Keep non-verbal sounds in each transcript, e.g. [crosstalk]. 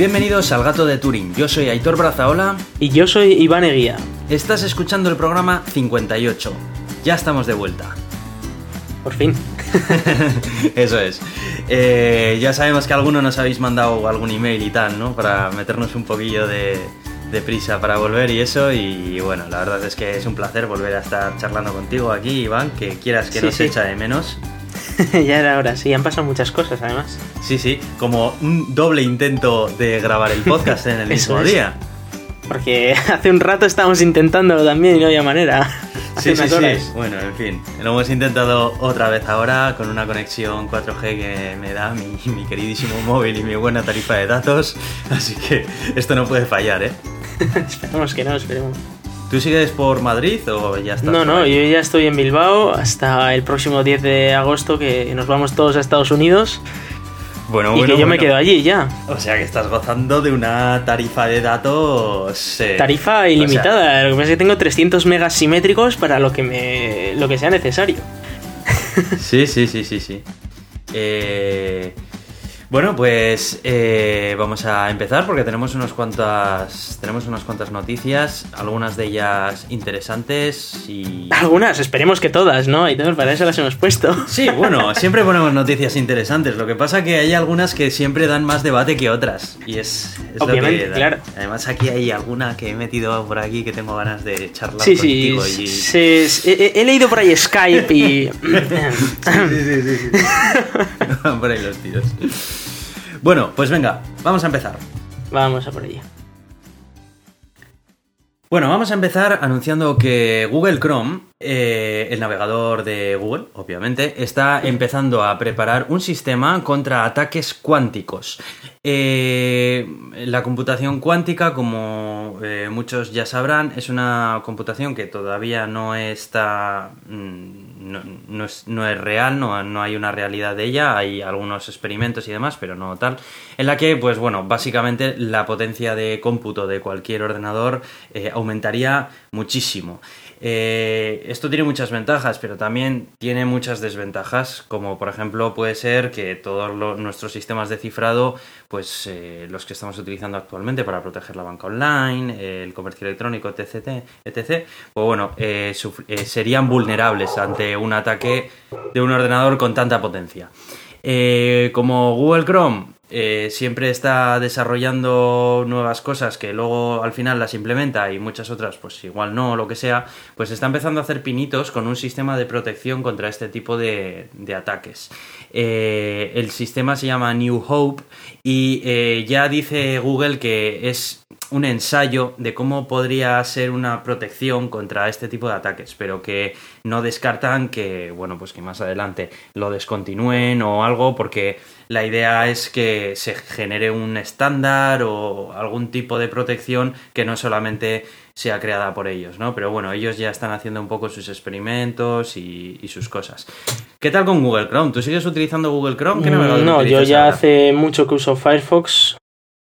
Bienvenidos al Gato de Turing. Yo soy Aitor Brazaola. Y yo soy Iván Eguía. Estás escuchando el programa 58. Ya estamos de vuelta. Por fin. [laughs] Eso es. Eh, ya sabemos que algunos nos habéis mandado algún email y tal, ¿no? Para meternos un poquillo de, de prisa para volver y eso. Y bueno, la verdad es que es un placer volver a estar charlando contigo aquí, Iván, que quieras que Sí, nos sí. echa de menos. [laughs] ya era hora, sí, han pasado muchas cosas además. Sí, sí, como un doble intento de grabar el podcast en el [laughs] mismo es. día. Porque [laughs] hace un rato estábamos intentándolo también y no había manera. Sí, sí, sí. Bueno, en fin, lo hemos intentado otra vez ahora con una conexión 4G que me da mi, mi queridísimo móvil y mi buena tarifa de datos. Así que esto no puede fallar, ¿eh? esperemos que no, esperemos. ¿Tú sigues por Madrid o ya estás? No, no, yo ya estoy en Bilbao hasta el próximo 10 de agosto que nos vamos todos a Estados Unidos Bueno, y bueno, que yo me quedo allí ya. O sea que estás gozando de una tarifa de datos. eh, Tarifa o sea, ilimitada, lo que pasa es que tengo 300 megas simétricos para lo que me lo que sea necesario. Sí, sí, sí, sí, sí. Eh, bueno, pues eh, vamos a empezar porque tenemos unas cuantas tenemos unas cuantas noticias, algunas de ellas interesantes y Algunas, esperemos que todas, ¿no? Y todas para eso las hemos puesto. Sí, bueno, [laughs] siempre ponemos noticias interesantes. Lo que pasa que hay algunas que siempre dan más debate que otras. Y es, es lo Obviamente, que da. claro. Además, aquí hay alguna que he metido por aquí que tengo ganas de charlar Sí, sí, contigo. y... se- se- he, he leído por ahí Skype y... [laughs] [laughs] Sí, sí, sí, sí. Van por ahí los tiros. Bueno, pues venga, vamos a empezar. Vamos a por ello. Bueno, vamos a empezar anunciando que Google Chrome, eh, el navegador de Google, obviamente, está empezando a preparar un sistema contra ataques cuánticos. Eh, la computación cuántica, como eh, muchos ya sabrán, es una computación que todavía no está. mm, No, es, no es real, no, no hay una realidad de ella, hay algunos experimentos y demás, pero no tal, en la que, pues bueno, básicamente la potencia de cómputo de cualquier ordenador eh, aumentaría muchísimo. Eh, esto tiene muchas ventajas, pero también tiene muchas desventajas, como por ejemplo puede ser que todos nuestros sistemas de cifrado, pues eh, los que estamos utilizando actualmente para proteger la banca online, eh, el comercio electrónico, etc., etc., pues bueno, serían vulnerables ante un ataque de un ordenador con tanta potencia. Como Google Chrome eh, siempre está desarrollando nuevas cosas que luego al final las implementa y muchas otras pues igual no o lo que sea, pues está empezando a hacer pinitos con un sistema de protección contra este tipo de, de ataques. Eh, el sistema se llama New Hope y eh, ya dice Google que es un ensayo de cómo podría ser una protección contra este tipo de ataques, pero que no descartan que, bueno, pues que más adelante lo descontinúen o algo, porque la idea es que se genere un estándar o algún tipo de protección que no solamente sea creada por ellos, ¿no? Pero bueno, ellos ya están haciendo un poco sus experimentos y, y sus cosas. ¿Qué tal con Google Chrome? ¿Tú sigues utilizando Google Chrome? ¿Qué navegador Mm, No, yo ya ahora? hace mucho que uso Firefox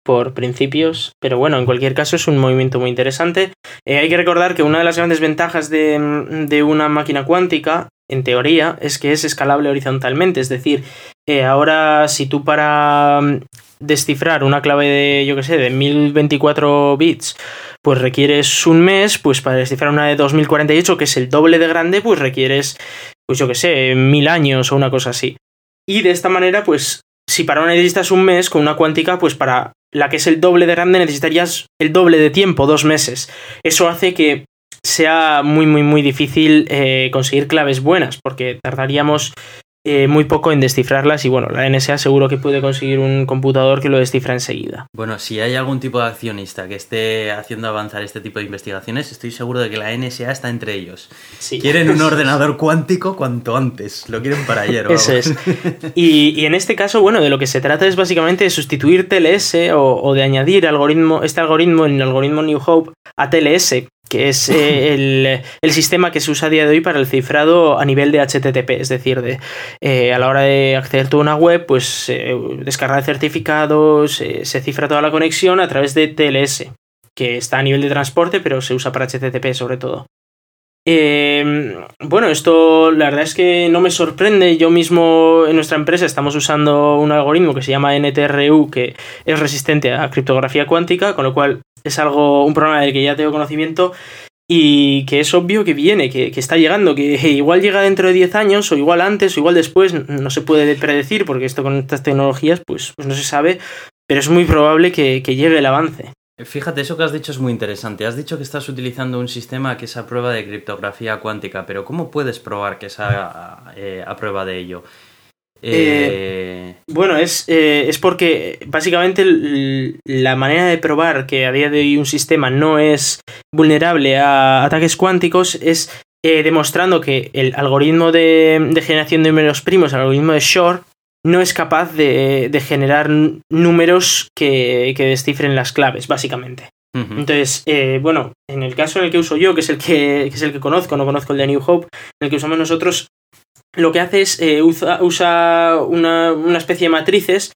por principios, pero bueno, en cualquier caso es un movimiento muy interesante. Eh, hay que recordar que una de las grandes ventajas de, de una máquina cuántica, en teoría, es que es escalable horizontalmente, es decir, eh, ahora si tú para mm, descifrar una clave de, yo que sé, de 1024 bits, pues requieres un mes, pues para descifrar una de 2048, que es el doble de grande, pues requieres, pues yo que sé, mil años o una cosa así. Y de esta manera, pues, si para una necesitas un mes, con una cuántica, pues para la que es el doble de grande necesitarías el doble de tiempo, dos meses. Eso hace que sea muy, muy, muy difícil eh, conseguir claves buenas, porque tardaríamos eh, muy poco en descifrarlas y bueno, la NSA seguro que puede conseguir un computador que lo descifra enseguida. Bueno, si hay algún tipo de accionista que esté haciendo avanzar este tipo de investigaciones, estoy seguro de que la NSA está entre ellos. Sí. Quieren un [laughs] ordenador cuántico cuanto antes. Lo quieren para ayer. Eso vamos. es. Y, y en este caso, bueno, de lo que se trata es básicamente de sustituir TLS o, o de añadir algoritmo, este algoritmo en el algoritmo New Hope a TLS, que es eh, [laughs] el, el sistema que se usa a día de hoy para el cifrado a nivel de HTTP, es decir, de, eh, a la hora de acceder a una web, pues eh, descargar certificados, eh, se cifra toda la conexión a través de TLS, que está a nivel de transporte, pero se usa para HTTP sobre todo. Eh, bueno, esto la verdad es que no me sorprende. Yo mismo en nuestra empresa estamos usando un algoritmo que se llama NTRU que es resistente a criptografía cuántica, con lo cual es algo, un programa del que ya tengo conocimiento y que es obvio que viene, que, está llegando, que [laughs] igual llega dentro de 10 años o igual antes o igual después, no se puede predecir porque esto con estas tecnologías pues, pues no se sabe, pero es muy probable que llegue el avance. Fíjate, eso que has dicho es muy interesante. Has dicho que estás utilizando un sistema que es a prueba de criptografía cuántica, pero ¿cómo puedes probar que es a, eh, prueba de ello? Eh, bueno, es, eh, es porque básicamente la manera de probar que a día de hoy un sistema no es vulnerable a ataques cuánticos es demostrando que el algoritmo de, de generación de números primos, el algoritmo de Shor, no es capaz de, generar números que, descifren las claves, básicamente. Entonces, eh, bueno, en el caso en el que uso yo, que es el que, es el que conozco, no conozco el de New Hope, en el que usamos nosotros, lo que hace es eh, usa, una, especie de matrices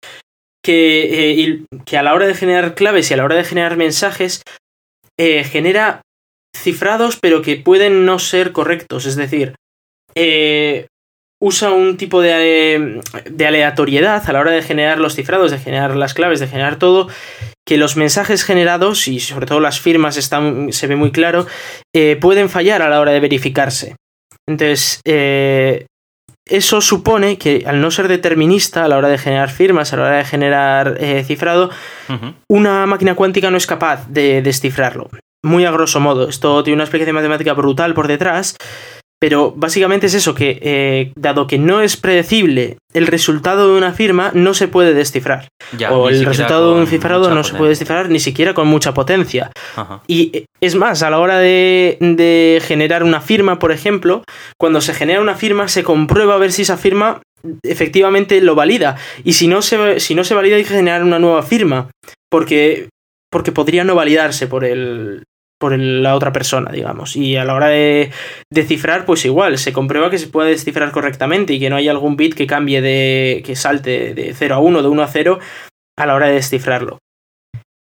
que, eh, que, a la hora de generar claves y a la hora de generar mensajes genera cifrados pero que pueden no ser correctos. Es decir, usa un tipo de, aleatoriedad a la hora de generar los cifrados, de generar las claves, de generar todo, que los mensajes generados, y sobre todo las firmas están, se ve muy claro, eh, pueden fallar a la hora de verificarse. Entonces, eh, eso supone que al no ser determinista a la hora de generar firmas, a la hora de generar eh, cifrado, una máquina cuántica no es capaz de descifrarlo. Muy a grosso modo. Esto tiene una explicación matemática brutal por detrás, pero básicamente es eso, que eh, dado que no es predecible el resultado de una firma, no se puede descifrar. o el resultado de un cifrado no se puede descifrar ni siquiera con mucha potencia. Y eh, es más, a la hora de, generar una firma, por ejemplo, cuando se genera una firma, se comprueba a ver si esa firma efectivamente lo valida. Y si no se, si no se valida, hay que generar una nueva firma. Porque porque podría no validarse por el, por la otra persona, digamos. Y a la hora de descifrar, pues igual, se comprueba que se puede descifrar correctamente y que no hay algún bit que cambie de. que salte de 0 a 1, de 1 a 0 a la hora de descifrarlo.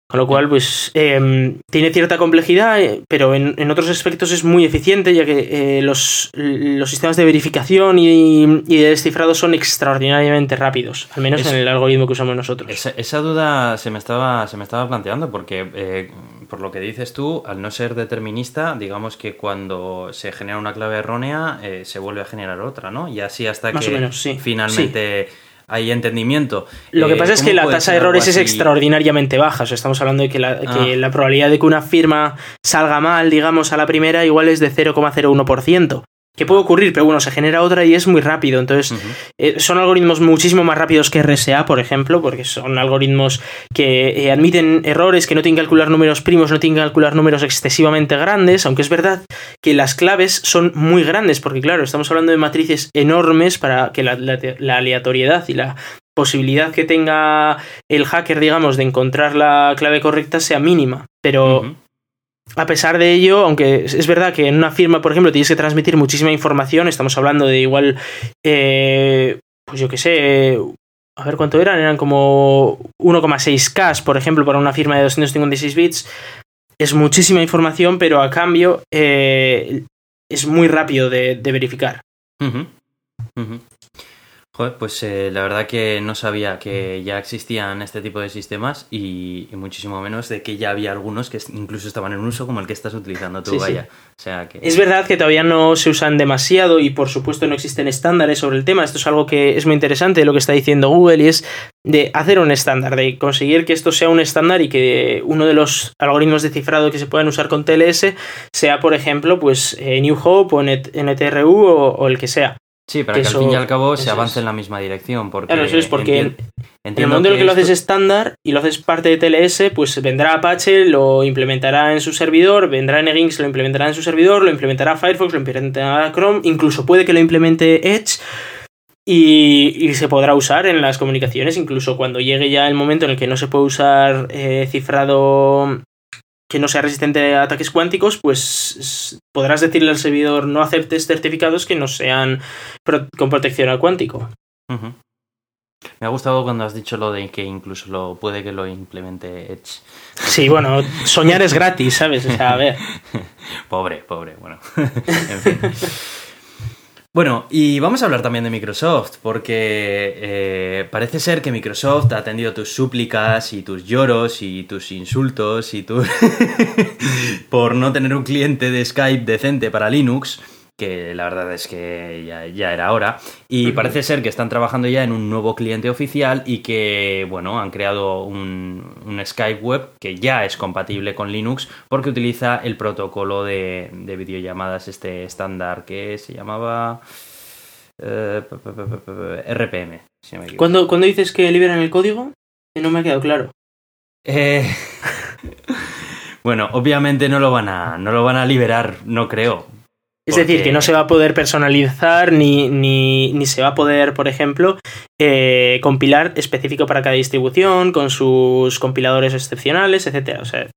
Con lo cual, pues em, tiene cierta complejidad, eh, pero en, otros aspectos es muy eficiente, ya que eh, los, los, sistemas de verificación y, de descifrado son extraordinariamente rápidos, al menos en el algoritmo que usamos nosotros. Esa, duda se me estaba, se me estaba planteando, porque eh, por lo que dices tú, al no ser determinista, digamos que cuando se genera una clave errónea, se vuelve a generar otra, ¿no? Y así hasta que finalmente hay entendimiento. Lo que pasa es que la tasa de errores es extraordinariamente baja. O sea, estamos hablando de que la, que ah. la, probabilidad de que una firma salga mal, digamos, a la primera, igual es de 0,01% que puede ocurrir, pero bueno, se genera otra y es muy rápido. Entonces, eh, son algoritmos muchísimo más rápidos que RSA, por ejemplo, porque son algoritmos que eh, admiten errores, que no tienen que calcular números primos, no tienen que calcular números excesivamente grandes, aunque es verdad que las claves son muy grandes, porque claro, estamos hablando de matrices enormes para que la, aleatoriedad y la posibilidad que tenga el hacker, digamos, de encontrar la clave correcta sea mínima. Pero a pesar de ello, aunque es verdad que en una firma, por ejemplo, tienes que transmitir muchísima información, estamos hablando de igual, eh, pues yo qué sé, a ver cuánto eran, eran como 1,6K, por ejemplo, para una firma de 256 bits. Es muchísima información, pero a cambio eh, es muy rápido de, verificar pues eh, la verdad que no sabía que ya existían este tipo de sistemas y, muchísimo menos de que ya había algunos que incluso estaban en uso como el que estás utilizando tú, vaya. O sea que... Es verdad que todavía no se usan demasiado y por supuesto no existen estándares sobre el tema. Esto es algo que es muy interesante lo que está diciendo Google y es de hacer un estándar, de conseguir que esto sea un estándar y que uno de los algoritmos de cifrado que se puedan usar con TLS sea, por ejemplo, pues eh, New Hope o NTRU o el que sea. Sí, para que, al fin y al cabo se avance en la misma dirección. Porque claro, eso es porque en el momento en el que lo haces estándar y lo haces parte de TLS, pues vendrá Apache, lo implementará en su servidor, vendrá Nginx, lo implementará en su servidor, lo implementará Firefox, lo implementará Chrome, incluso puede que lo implemente Edge. Y, se podrá usar en las comunicaciones, incluso cuando llegue ya el momento en el que no se puede usar eh, cifrado que no sea resistente a ataques cuánticos, pues podrás decirle al servidor no aceptes certificados que no sean con protección al cuántico. Me ha gustado cuando has dicho lo de que incluso lo puede que lo implemente Edge. Sí, bueno, soñar es gratis, ¿sabes? O sea, a ver. [laughs] pobre, pobre, bueno. [laughs] en fin. Bueno, y vamos a hablar también de Microsoft, porque eh, parece ser que Microsoft ha atendido tus súplicas y tus lloros y tus insultos y tu... [laughs] por no tener un cliente de Skype decente para Linux que la verdad es que ya, era hora. Y parece ser que están trabajando ya en un nuevo cliente oficial y que, bueno, han creado un, Skype web que ya es compatible con Linux porque utiliza el protocolo de, videollamadas este estándar que se llamaba eh, RPM. Si ¿Cuándo, dices que liberan el código? No me ha quedado claro. Eh, [laughs] bueno, obviamente no lo van a, no lo van a liberar, no creo es decir, que no se va a poder personalizar ni, ni, se va a poder, por ejemplo, eh, compilar específico para cada distribución, con sus compiladores excepcionales, etcétera. O sea,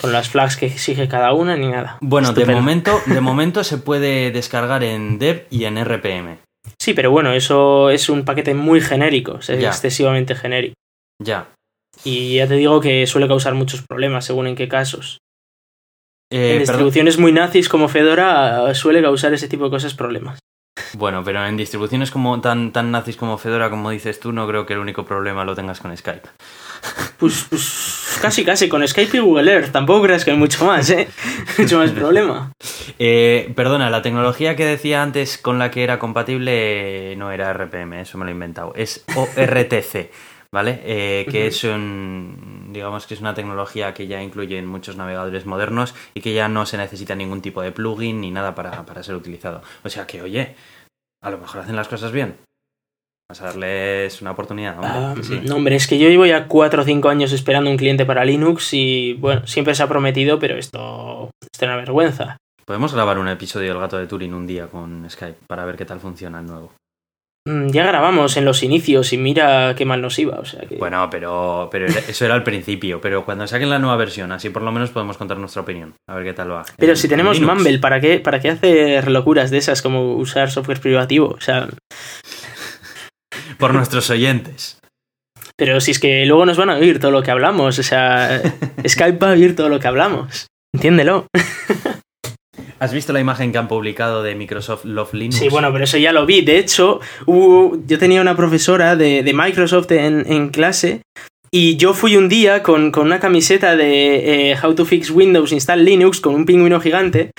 con las flags que exige cada una ni nada. Bueno, de momento, de [laughs] momento se puede descargar en dev y en RPM. Sí, pero bueno, eso es un paquete muy genérico, es excesivamente genérico. Ya. Y ya te digo que suele causar muchos problemas según en qué casos. Eh, en distribuciones muy nazis como Fedora suele causar ese tipo de cosas problemas. Bueno, pero en distribuciones como tan, tan nazis como Fedora, como dices tú, no creo que el único problema lo tengas con Skype. [laughs] Pues, pues casi, casi, con Skype y Google Earth. Tampoco creas que hay mucho más, ¿eh? [laughs] mucho más problema. [laughs] Eh, perdona, la tecnología que decía antes con la que era compatible no era RPM, eso me lo he inventado. Es ORTC. ¿Vale? Eh, que es un, digamos que es una tecnología que ya incluye en muchos navegadores modernos y que ya no se necesita ningún tipo de plugin ni nada para, ser utilizado. O sea que, oye, a lo mejor hacen las cosas bien. Vamos a darles una oportunidad. Ah, no, hombre, es que yo llevo ya 4 o 5 años esperando un cliente para Linux y, bueno, siempre se ha prometido, pero esto, esto es una vergüenza. Podemos grabar un episodio del gato de Turing un día con Skype para ver qué tal funciona el nuevo. Mm, ya grabamos en los inicios y mira qué mal nos iba. O sea Bueno, pero, pero eso era al principio. Pero cuando saquen la nueva versión, así por lo menos podemos contar nuestra opinión. A ver qué tal va. Pero si tenemos Mumble, ¿para qué, ¿para qué hacer locuras de esas como usar software privativo? O sea. por nuestros oyentes. Pero si es que luego nos van a oír todo lo que hablamos. O sea, [laughs] Skype va a oír todo lo que hablamos. Entiéndelo. ¿Has visto la imagen que han publicado de Microsoft Love Linux? Sí, bueno, pero eso ya lo vi. De hecho, yo tenía una profesora de, Microsoft en, clase y yo fui un día con, una camiseta de eh, How to Fix Windows Install Linux con un pingüino gigante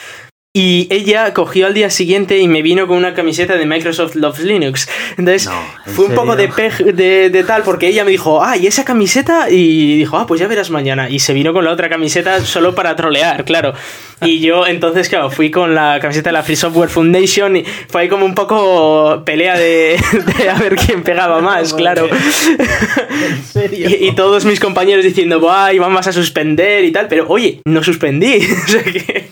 y ella cogió al día siguiente y me vino con una camiseta de Microsoft Loves Linux. Entonces fue un poco de, de, tal porque ella me dijo, ah, ¿y esa camiseta? Y dijo, ah, pues ya verás mañana. Y se vino con la otra camiseta solo para trolear, claro. Y yo entonces, claro, fui con la camiseta de la Free Software Foundation y fue ahí como un poco pelea de, a ver quién pegaba más, claro. [laughs] ¿En serio? Y, todos mis compañeros diciendo, y vamos a suspender y tal. Pero oye, no suspendí. [laughs] o sea que...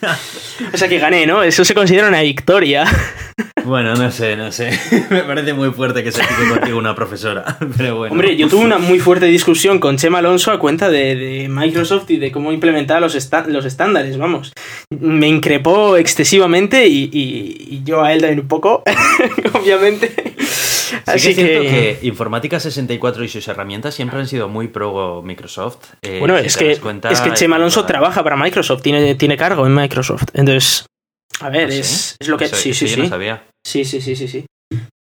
[laughs] o sea que gané, ¿no? Eso se considera una victoria. [laughs] Bueno, no sé, no sé. [laughs] Me parece muy fuerte que se pique contigo una profesora. Pero bueno. Hombre, yo tuve una muy fuerte discusión con Chema Alonso a cuenta de, Microsoft y de cómo implementar los, los estándares, vamos. Me increpó excesivamente y, yo a él también un poco, obviamente. Así que, que... Informática 64 y sus herramientas siempre han sido muy pro Microsoft. Eh, bueno, es, que, es que Chema Alonso trabaja para Microsoft, tiene, tiene cargo en Microsoft. Entonces, a ver, ¿Ah, es, es, lo que... sí, sí, sí. Sí, sí, sí, sí, sí.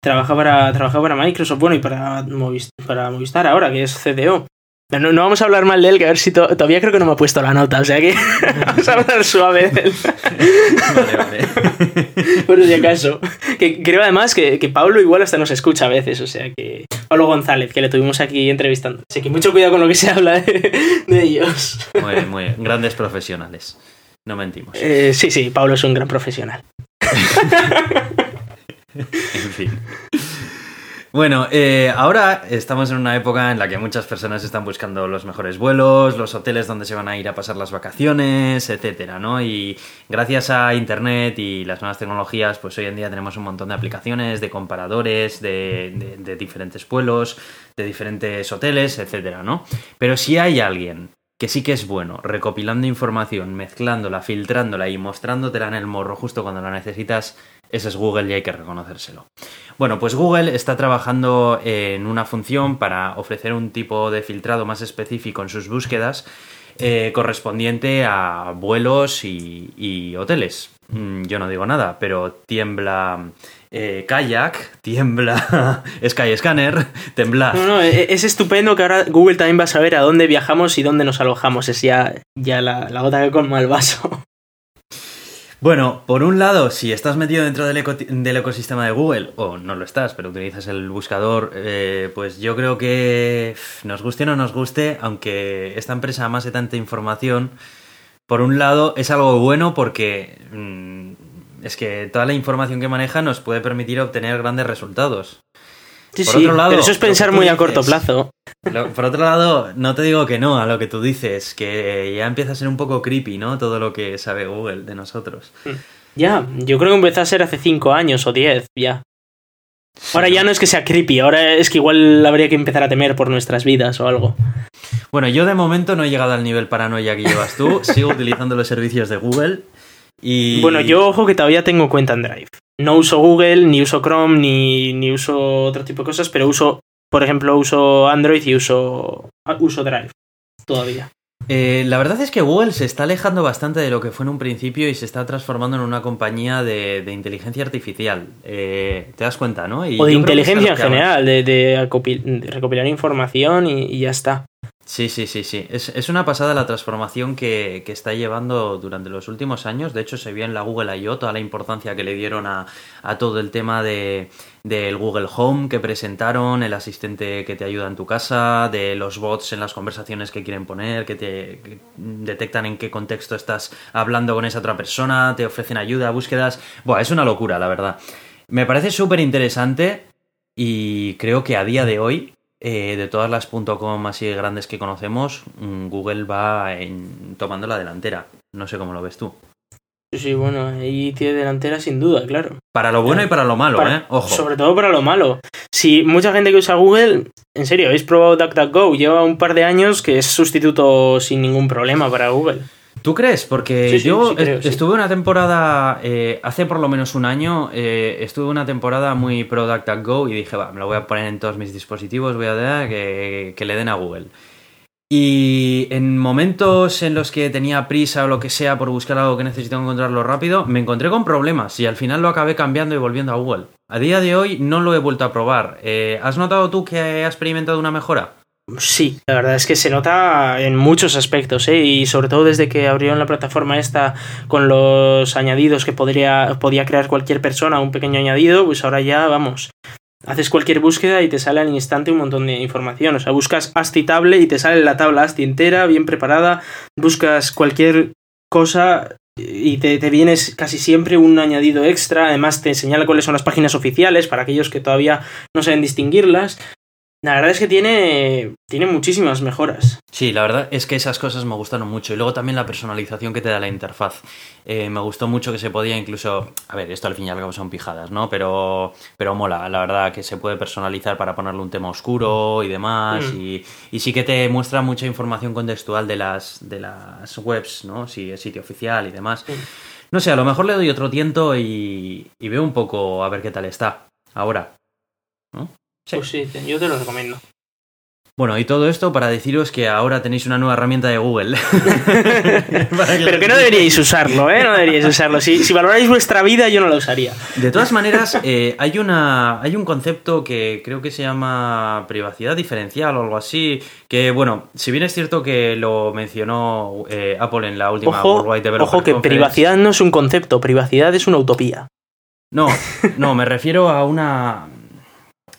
Trabaja para, trabaja para Microsoft, bueno, y para Movistar, para Movistar ahora, que es CDO. No, no, vamos a hablar mal de él, que a ver si todavía creo que no me ha puesto la nota, o sea que [laughs] vamos a hablar suave de él. Vale, vale. [laughs] Por si acaso. Que creo además que, que, Pablo igual hasta nos escucha a veces, o sea que. Pablo González, que le tuvimos aquí entrevistando. Así que mucho cuidado con lo que se habla de, ellos. Muy bien, muy bien. Grandes profesionales. No mentimos. Eh, sí, sí, Pablo es un gran profesional. [laughs] en fin. Bueno, eh, ahora estamos en una época en la que muchas personas están buscando los mejores vuelos, los hoteles donde se van a ir a pasar las vacaciones, etcétera, ¿no? Y gracias a Internet y las nuevas tecnologías, pues hoy en día tenemos un montón de aplicaciones, de comparadores, de, de diferentes vuelos, de diferentes hoteles, etcétera, ¿no? Pero si hay alguien que sí que es bueno, recopilando información, mezclándola, filtrándola y mostrándotela en el morro justo cuando la necesitas Ese es Google y hay que reconocérselo. Bueno, pues Google está trabajando en una función para ofrecer un tipo de filtrado más específico en sus búsquedas eh, correspondiente a vuelos y, hoteles. Mm, yo no digo nada, pero tiembla eh, Kayak, tiembla [laughs] Skyscanner, tembla. No, no, e-, es estupendo que ahora Google también va a saber a dónde viajamos y dónde nos alojamos. Es ya, ya la, la gota que colma el vaso. [laughs] Bueno, por un lado, si estás metido dentro del, ecosistema de Google, o no lo estás, pero utilizas el buscador, eh, pues yo creo que nos guste o no nos guste, aunque esta empresa amase tanta información, por un lado es algo bueno porque mm, es que toda la información que maneja nos puede permitir obtener grandes resultados. Sí, sí, pero eso es pensar muy a corto plazo. por otro lado, no te digo que no a lo que tú dices, que ya empieza a ser un poco creepy, ¿no? Todo lo que sabe Google de nosotros. Ya, yo creo que empezó a ser hace 5 años o 10, ya. Ahora ya no es que sea creepy, ahora es que igual habría que empezar a temer por nuestras vidas o algo. Bueno, yo de momento no he llegado al nivel paranoia que llevas tú, [laughs] sigo utilizando los servicios de Google y... Bueno, yo ojo que todavía tengo cuenta en Drive. No uso Google, ni uso Chrome, ni, ni uso otro tipo de cosas, pero uso, por ejemplo, uso Android y uso, uso Drive todavía. Eh, la verdad es que Google se está alejando bastante de lo que fue en un principio y se está transformando en una compañía de, inteligencia artificial. Eh, ¿Te das cuenta, no? o de inteligencia en general, de, recopilar información y, ya está. Sí, sí, sí, sí. Es, una pasada la transformación que, está llevando durante los últimos años. De hecho, se vio en la Google I.O. toda la importancia que le dieron a, todo el tema de, del Google Home que presentaron, el asistente que te ayuda en tu casa, de los bots en las conversaciones que quieren poner, que te detectan en qué contexto estás hablando con esa otra persona, te ofrecen ayuda, búsquedas. Buah, es una locura, la verdad. Me parece súper interesante y creo que a día de hoy eh, de todas las .com así grandes que conocemos, mm, Google va en, tomando la delantera. No sé cómo lo ves tú. Sí, bueno, ahí tiene delantera sin duda, claro. Para lo bueno y para lo malo, ¿eh? Ojo. Sobre todo para lo malo. Si mucha gente que usa Google, en serio, habéis probado DuckDuckGo, lleva un par de años que es sustituto sin ningún problema para Google. ¿Tú crees? Porque yo estuve una temporada, eh, hace por lo menos un año, eh, estuve una temporada muy pro Go y dije, va, me lo voy a poner en todos mis dispositivos, voy a dar que, que le den a Google. Y en momentos en los que tenía prisa o lo que sea por buscar algo que necesito encontrarlo rápido, me encontré con problemas y al final lo acabé cambiando y volviendo a Google. A día de hoy no lo he vuelto a probar. Eh, ¿Has notado tú que has experimentado una mejora? Sí, la verdad es que se nota en muchos aspectos, ¿eh? y sobre todo desde que abrieron la plataforma esta con los añadidos que podría, podía crear cualquier persona, un pequeño añadido, pues ahora ya, vamos, haces cualquier búsqueda y te sale al instante un montón de información. O sea, buscas ASTI Table y te sale la tabla ASTI entera, bien preparada, buscas cualquier cosa y te, te, vienes casi siempre un añadido extra, además te señala cuáles son las páginas oficiales para aquellos que todavía no saben distinguirlas. La verdad es que tiene, tiene muchísimas mejoras. Sí, la verdad es que esas cosas me gustaron mucho. Y luego también la personalización que te da la interfaz. Eh, me gustó mucho que se podía incluso. A ver, esto al fin y al cabo son pijadas, ¿no? Pero, pero mola, la verdad, que se puede personalizar para ponerle un tema oscuro y demás. Mm. Y, y, sí que te muestra mucha información contextual de las, de las webs, ¿no? Si es sitio oficial y demás. Mm. No sé, a lo mejor le doy otro tiento y, y veo un poco a ver qué tal está. Ahora. ¿no? Pues sí, yo te lo recomiendo. Bueno, y todo esto para deciros que ahora tenéis una nueva herramienta de Google. [laughs] Pero que no deberíais usarlo, ¿eh? No deberíais usarlo. Si, si valoráis vuestra vida, yo no lo usaría. De todas maneras, eh, hay, una, hay un concepto que creo que se llama privacidad diferencial o algo así, que, bueno, si bien es cierto que lo mencionó eh, Apple en la última ojo, Worldwide Developer Ojo que privacidad no es un concepto, privacidad es una utopía. No, no, me refiero a una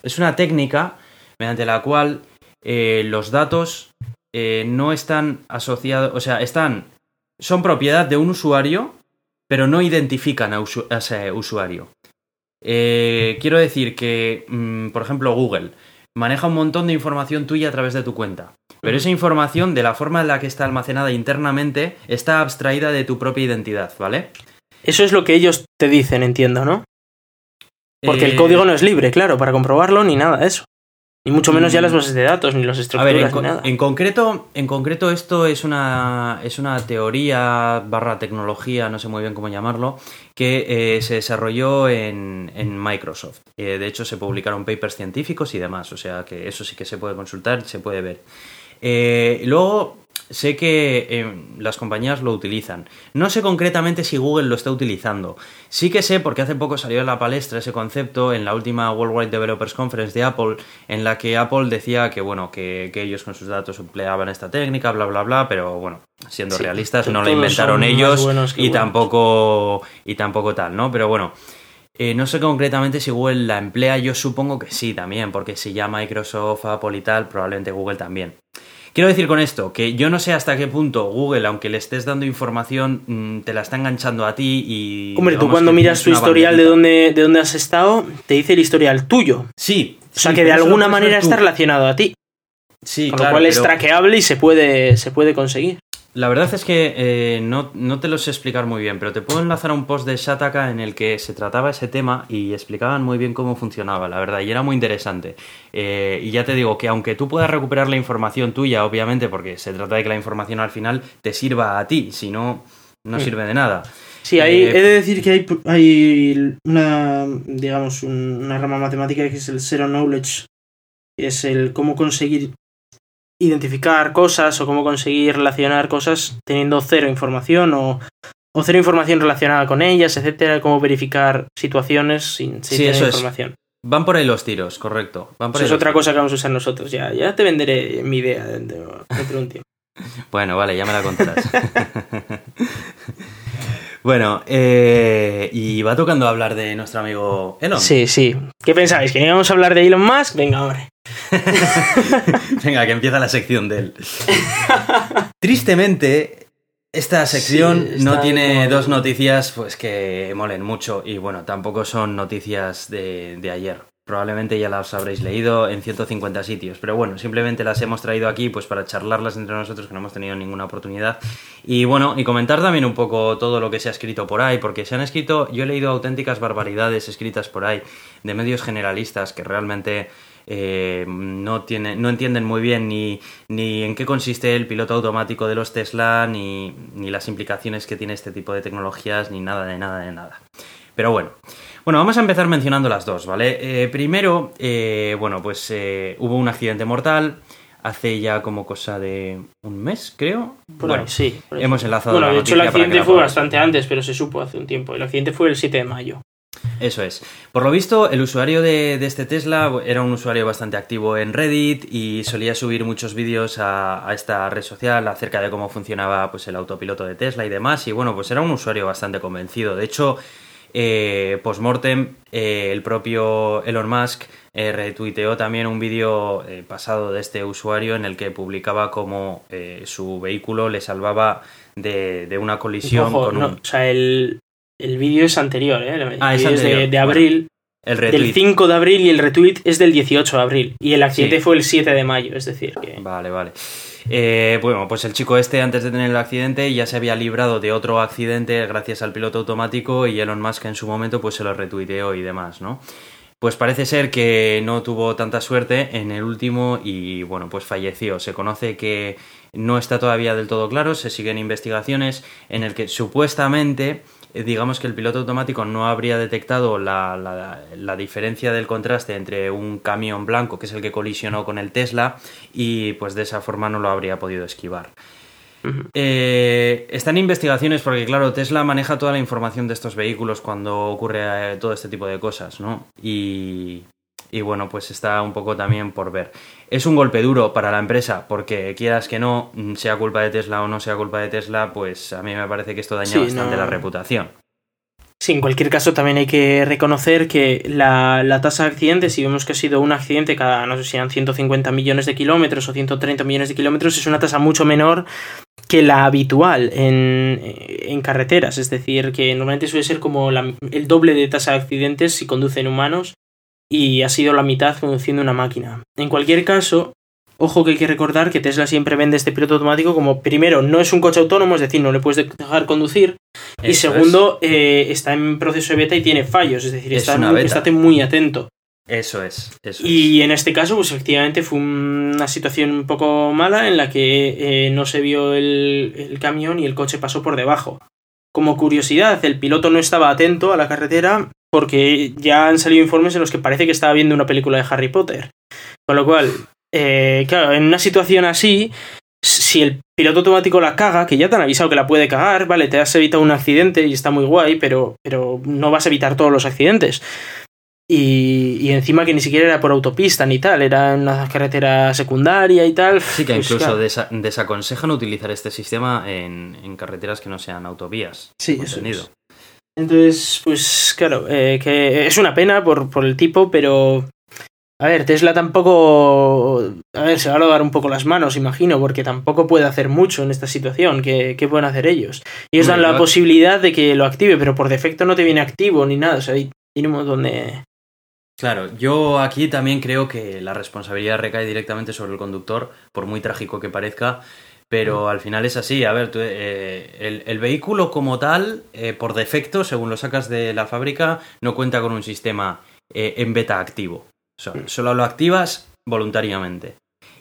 es una técnica mediante la cual eh, los datos eh, no están asociados, o sea, están, son propiedad de un usuario, pero no identifican a, ese usuario. Eh, quiero decir que, mm, por ejemplo, Google maneja un montón de información tuya a través de tu cuenta. Pero esa información, de la forma en la que está almacenada internamente, está abstraída de tu propia identidad, ¿vale? Eso es lo que ellos te dicen, entiendo, ¿no? Porque el código no es libre, claro, para comprobarlo ni nada de eso. Ni mucho menos ya Mm. las bases de datos, ni las A estructuras, ver, en, ni nada. en concreto, en concreto esto es una, es una teoría barra tecnología, no sé muy bien cómo llamarlo, que eh, se desarrolló en, en Microsoft. Eh, de hecho, se publicaron papers científicos y demás, o sea que eso sí que se puede consultar, se puede ver. Eh, luego, sé que eh, las compañías lo utilizan. No sé concretamente si Google lo está utilizando. Sí que sé, porque hace poco salió a la palestra ese concepto en la última Worldwide Developers Conference de Apple, en la que Apple decía que, bueno, que, que ellos con sus datos empleaban esta técnica, bla, bla, bla, pero bueno, siendo Sí, realistas, no la inventaron ellos y buenos. tampoco, y tampoco tal, ¿no? Pero bueno. Eh, no sé concretamente si Google la emplea, yo supongo que sí también, porque si ya Microsoft, Apple y tal, probablemente Google también. Quiero decir con esto que yo no sé hasta qué punto Google, aunque le estés dando información, mm, te la está enganchando a ti y... Hombre, tú cuando miras una historial de dónde, de dónde has estado, te dice el historial tuyo. Sí. O sea sí, que de alguna manera está relacionado a ti. Sí, Con claro, lo cual es pero traqueable y se puede, se puede conseguir. La verdad es que eh, no, no te lo sé explicar muy bien, pero te puedo enlazar a un post de Shataka en el que se trataba ese tema y explicaban muy bien cómo funcionaba, la verdad, y era muy interesante. Eh, y ya te digo que aunque tú puedas recuperar la información tuya, obviamente, porque se trata de que la información al final te sirva a ti, si no, no Mm. sirve de nada. Sí, hay, Eh, he de decir que hay, hay una, digamos, un- una rama matemática que es el zero knowledge, es el cómo conseguir identificar cosas o cómo conseguir relacionar cosas teniendo cero información o, o cero información relacionada con ellas, etcétera, cómo verificar situaciones sin, sin Sí, tener eso es. información. Van por ahí los tiros, correcto. Van por Eso ahí es otra tiros. cosa que vamos a usar nosotros. Ya, ya te venderé mi idea dentro, dentro de un tiempo. [laughs] Bueno, vale, ya me la contarás. [laughs] bueno, eh, y va tocando hablar de nuestro amigo Elon. Sí, sí. ¿Qué pensáis? ¿Que íbamos a hablar de Elon Musk? Venga, hombre. [laughs] Venga, que empieza la sección de él. Tristemente, esta sección Sí, no tiene dos noticias pues que molen mucho y bueno, tampoco son noticias de, de ayer. Probablemente ya las habréis leído en 150 sitios, pero bueno, simplemente las hemos traído aquí pues para charlarlas entre nosotros que no hemos tenido ninguna oportunidad y bueno, y comentar también un poco todo lo que se ha escrito por ahí, porque se han escrito, yo he leído auténticas barbaridades escritas por ahí de medios generalistas que realmente eh, no, tiene, no entienden muy bien ni, ni en qué consiste el piloto automático de los Tesla, ni, ni las implicaciones que tiene este tipo de tecnologías, ni nada de nada de nada. Pero bueno. Bueno, vamos a empezar mencionando las dos, ¿vale? Eh, primero, eh, bueno, pues eh, hubo un accidente mortal hace ya como cosa de un mes, creo. Por bueno, ahí, sí. por hemos enlazado Bueno, la de hecho el accidente fue bastante antes, pero se supo hace un tiempo. El accidente fue el 7 de mayo. Eso es. Por lo visto, el usuario de, de este Tesla era un usuario bastante activo en Reddit y solía subir muchos vídeos a, a esta red social acerca de cómo funcionaba pues, el autopiloto de Tesla y demás. Y bueno, pues era un usuario bastante convencido. De hecho, eh, post-mortem, eh, el propio Elon Musk eh, retuiteó también un vídeo eh, pasado de este usuario en el que publicaba cómo eh, su vehículo le salvaba de, de una colisión Ojo, con no, un... o sea, el, el vídeo es anterior, ¿eh? El Ah, es de, anterior. de abril, El del retweet. 5 de abril y el retweet es del 18 de abril. Y el accidente Sí. fue el 7 de mayo, es decir, que... Vale, vale. Eh, bueno, pues el chico este antes de tener el accidente ya se había librado de otro accidente gracias al piloto automático y Elon Musk en su momento pues se lo retuiteó y demás, ¿no? Pues parece ser que no tuvo tanta suerte en el último y bueno, pues falleció. Se conoce que no está todavía del todo claro, se siguen investigaciones en el que supuestamente digamos que el piloto automático no habría detectado la, la- la diferencia del contraste entre un camión blanco, que es el que colisionó con el Tesla, y pues de esa forma no lo habría podido esquivar. Eh, están investigaciones porque, claro, Tesla maneja toda la información de estos vehículos cuando ocurre eh, todo este tipo de cosas, ¿no? Y, y bueno, pues está un poco también por ver. Es un golpe duro para la empresa porque, quieras que no, mm, sea culpa de Tesla o no sea culpa de Tesla, pues a mí me parece que esto daña Sí, bastante no. la reputación. Sí, en cualquier caso también hay que reconocer que la, la tasa de accidentes, si vemos que ha sido un accidente cada, no sé si eran 150 millones de kilómetros o 130 millones de kilómetros, es una tasa mucho menor que la habitual en, en carreteras. Es decir, que normalmente suele ser como la- el doble de tasa de accidentes si conducen humanos y ha sido la mitad conduciendo una máquina. En cualquier caso, ojo que hay que recordar que Tesla siempre vende este piloto automático como, primero, no es un coche autónomo, es decir, no le puedes dejar conducir, y es. segundo, eh, está en proceso de beta y tiene fallos, es decir, Es está muy- estate muy atento. Eso es, eso Y es. en este caso, pues efectivamente fue una situación un poco mala en la que eh, no se vio el, el camión y el coche pasó por debajo. Como curiosidad, el piloto no estaba atento a la carretera porque ya han salido informes en los que parece que estaba viendo una película de Harry Potter. Con lo cual, eh, claro, en una situación así, si el piloto automático la caga, que ya te han avisado que la puede cagar, vale, te has evitado un accidente y está muy guay, pero, pero no vas a evitar todos los accidentes. Y, y encima que ni siquiera era por autopista ni tal, era una carretera secundaria y tal. Sí, que pues, incluso desa- desaconsejan utilizar este sistema en, en carreteras que no sean autovías. Sí, eso es. Entonces, pues claro, eh, que es una pena por, por el tipo, pero... A ver, Tesla tampoco... A ver, se va a lavar un poco las manos, imagino, porque tampoco puede hacer mucho en esta situación. ¿Qué, qué pueden hacer ellos? Ellos dan la posibilidad de que lo active, pero por defecto no te viene activo ni nada. O sea, ahí tiene un montón de... Claro, yo aquí también creo que la responsabilidad recae directamente sobre el conductor, por muy trágico que parezca, pero al final es así. A ver, tú, eh, el, el vehículo como tal, eh, por defecto, según lo sacas de la fábrica, no cuenta con un sistema eh, en beta activo. O sea, solo lo activas voluntariamente.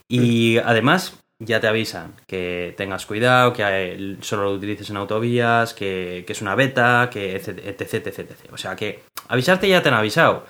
Y además, ya te avisan que tengas cuidado, que solo lo utilices en autovías, que, que es una beta, que etc, etc, etc, etc. O sea que avisarte ya te han avisado.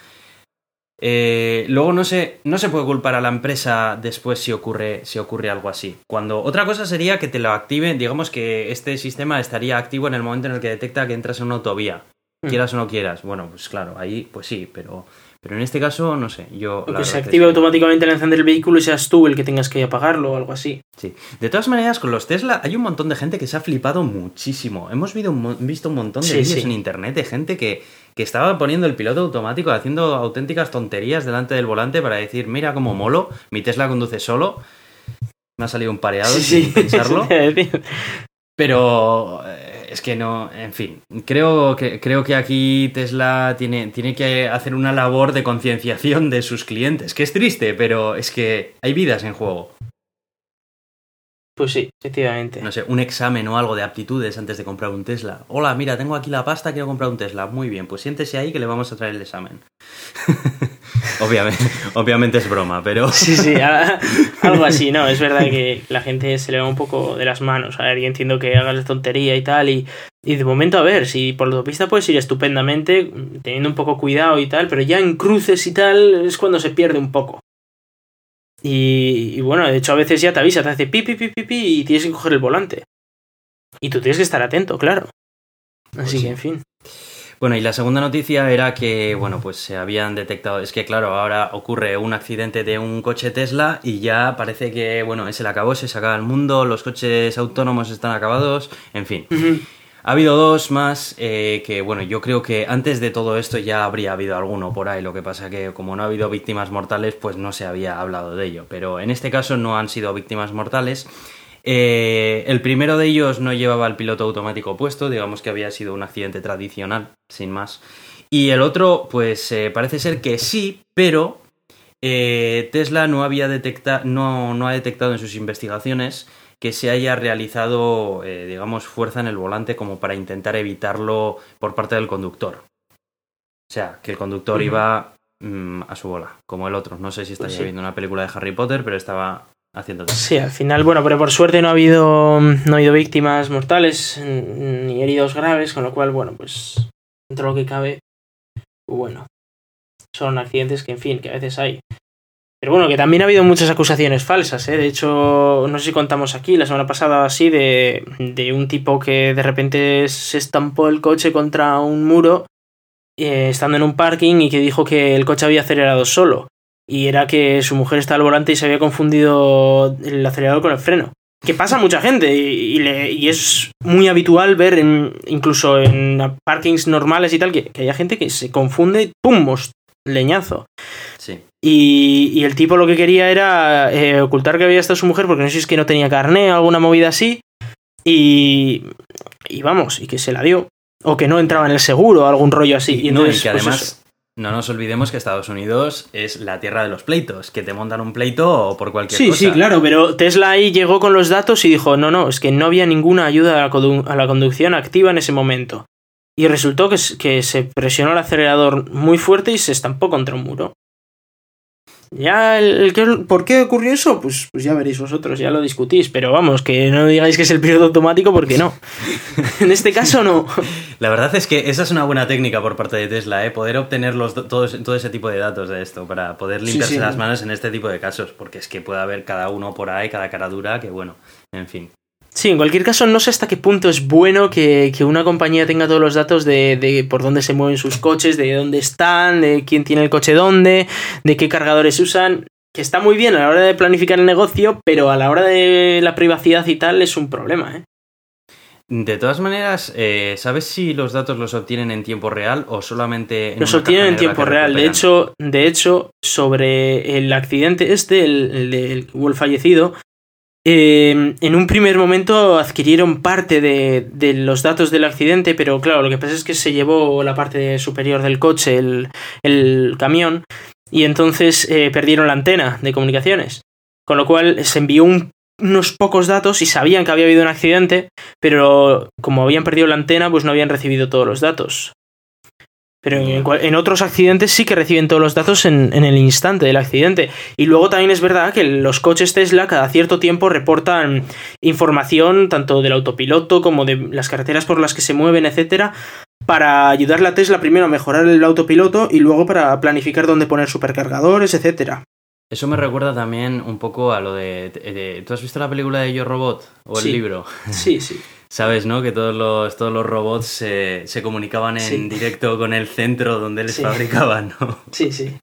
Eh, luego no se, no se puede culpar a la empresa después si ocurre, si ocurre algo así. Cuando otra cosa sería que te lo activen, digamos que este sistema estaría activo en el momento en el que detecta que entras en una autovía. Mm. Quieras o no quieras. Bueno, pues claro, ahí pues sí, pero, pero en este caso no sé. Yo, O que se active que- automáticamente al encender el vehículo y seas tú el que tengas que apagarlo o algo así. Sí. De todas maneras, con los Tesla hay un montón de gente que se ha flipado muchísimo. Hemos visto un, mo- visto un montón de Sí, vídeos sí. en internet de gente que, que estaba poniendo el piloto automático, haciendo auténticas tonterías delante del volante para decir, mira cómo molo, mi Tesla conduce solo. Me ha salido un pareado sin [laughs] pensarlo. Pero eh, es que no, en fin, creo que, creo que aquí Tesla tiene, tiene que hacer una labor de concienciación de sus clientes, que es triste, pero es que hay vidas en juego. Pues sí, efectivamente. No sé, un examen o algo de aptitudes antes de comprar un Tesla. Hola, mira, tengo aquí la pasta, quiero comprar un Tesla. Muy bien, pues siéntese ahí que le vamos a traer el examen. [laughs] obviamente, [laughs] obviamente es broma, pero... [laughs] Sí, sí, a- [laughs] algo así, ¿no? Es verdad que la gente se le va un poco de las manos. A ver, yo entiendo que hagas la tontería y tal, y, y de momento, a ver, si por la autopista puedes ir estupendamente, teniendo un poco cuidado y tal, pero ya en cruces y tal es cuando se pierde un poco. Y, y bueno, de hecho a veces ya te avisa, te hace pi, pi, pi, pi, pi, y tienes que coger el volante. Y tú tienes que estar atento, claro. Así Pues que, sí. en fin. Bueno, y la segunda noticia era que, bueno, pues se habían detectado, es que claro, ahora ocurre un accidente de un coche Tesla y ya parece que, bueno, ese le acabó, se acaba el mundo, los coches autónomos están acabados, en fin. Ha habido dos más eh, que, bueno, yo creo que antes de todo esto ya habría habido alguno por ahí. Lo que pasa que como no ha habido víctimas mortales, pues no se había hablado de ello. Pero en este caso no han sido víctimas mortales. Eh, el primero de ellos no llevaba el piloto automático puesto, digamos que había sido un accidente tradicional, sin más. Y el otro, pues eh, parece ser que sí, pero eh, Tesla no había detectado, no, no ha detectado en sus investigaciones que se haya realizado, eh, digamos, fuerza en el volante como para intentar evitarlo por parte del conductor. O sea, que el conductor iba mm, a su bola, como el otro. No sé si estaría Pues sí. viendo una película de Harry Potter, pero estaba Sí, al final, bueno, pero por suerte no ha habido, no ha habido víctimas mortales ni heridos graves, con lo cual, bueno, pues dentro de lo que cabe, bueno, son accidentes que, en fin, que a veces hay. Pero bueno, que también ha habido muchas acusaciones falsas, ¿eh? De hecho, no sé si contamos aquí la semana pasada así de, de un tipo que de repente se estampó el coche contra un muro eh, estando en un parking y que dijo que el coche había acelerado solo. Y era que su mujer estaba al volante y se había confundido el acelerador con el freno. Que pasa a mucha gente y, y le- y es muy habitual ver en- incluso en parkings normales y tal que, que haya gente que se confunde y ¡pum! leñazo. Sí. Y, y el tipo lo que quería era eh, ocultar que había estado su mujer porque no sé si es que no tenía carné o alguna movida así. Y, y vamos, y que se la dio. O que no entraba en el seguro o algún rollo así. Y, no, y que pues además... No nos olvidemos que Estados Unidos es la tierra de los pleitos, que te montan un pleito por cualquier Sí, cosa. sí, claro, pero Tesla ahí llegó con los datos y dijo, no, no, es que no había ninguna ayuda a la, condu- a la conducción activa en ese momento. Y resultó que, que se presionó el acelerador muy fuerte y se estampó contra un muro. Ya, el, el ¿por qué ocurrió eso? Pues, pues ya veréis vosotros, ya lo discutís. Pero vamos, que no digáis que es el piloto automático porque no. [laughs] en este caso no. La verdad es que esa es una buena técnica por parte de Tesla, ¿eh? poder obtener los, todo, todo ese tipo de datos de esto para poder limpiarse las manos en este tipo de casos. Porque es que puede haber cada uno por ahí, cada cara dura, que bueno, en fin. Sí, en cualquier caso, no sé hasta qué punto es bueno que, una compañía tenga todos los datos de, de, por dónde se mueven sus coches, de dónde están, de quién tiene el coche dónde, de qué cargadores usan. Que está muy bien a la hora de planificar el negocio, pero a la hora de la privacidad y tal es un problema, ¿eh? De todas maneras, eh, ¿sabes si los datos los obtienen en tiempo real o solamente en Los obtienen en tiempo real. De hecho, de hecho, sobre el accidente este, el, el, el fallecido, eh, en un primer momento adquirieron parte de, los datos del accidente, pero claro, lo que pasa es que se llevó la parte superior del coche, el, camión, y entonces eh, perdieron la antena de comunicaciones. Con lo cual se envió unos pocos datos y sabían que había habido un accidente, pero como habían perdido la antena, pues no habían recibido todos los datos. Pero en, otros accidentes sí que reciben todos los datos en, el instante del accidente. Y luego también es verdad que los coches Tesla cada cierto tiempo reportan información tanto del autopiloto como de las carreteras por las que se mueven, etcétera, para ayudarle a Tesla primero a mejorar el autopiloto y luego para planificar dónde poner supercargadores, etcétera. Eso me recuerda también un poco a lo de, ¿Tú has visto la película de Yo Robot? ¿O el libro? Sí, [laughs] sí. Sabes, ¿no? Que todos los, todos los robots se, se comunicaban en directo con el centro donde les fabricaban, ¿no? Sí, sí.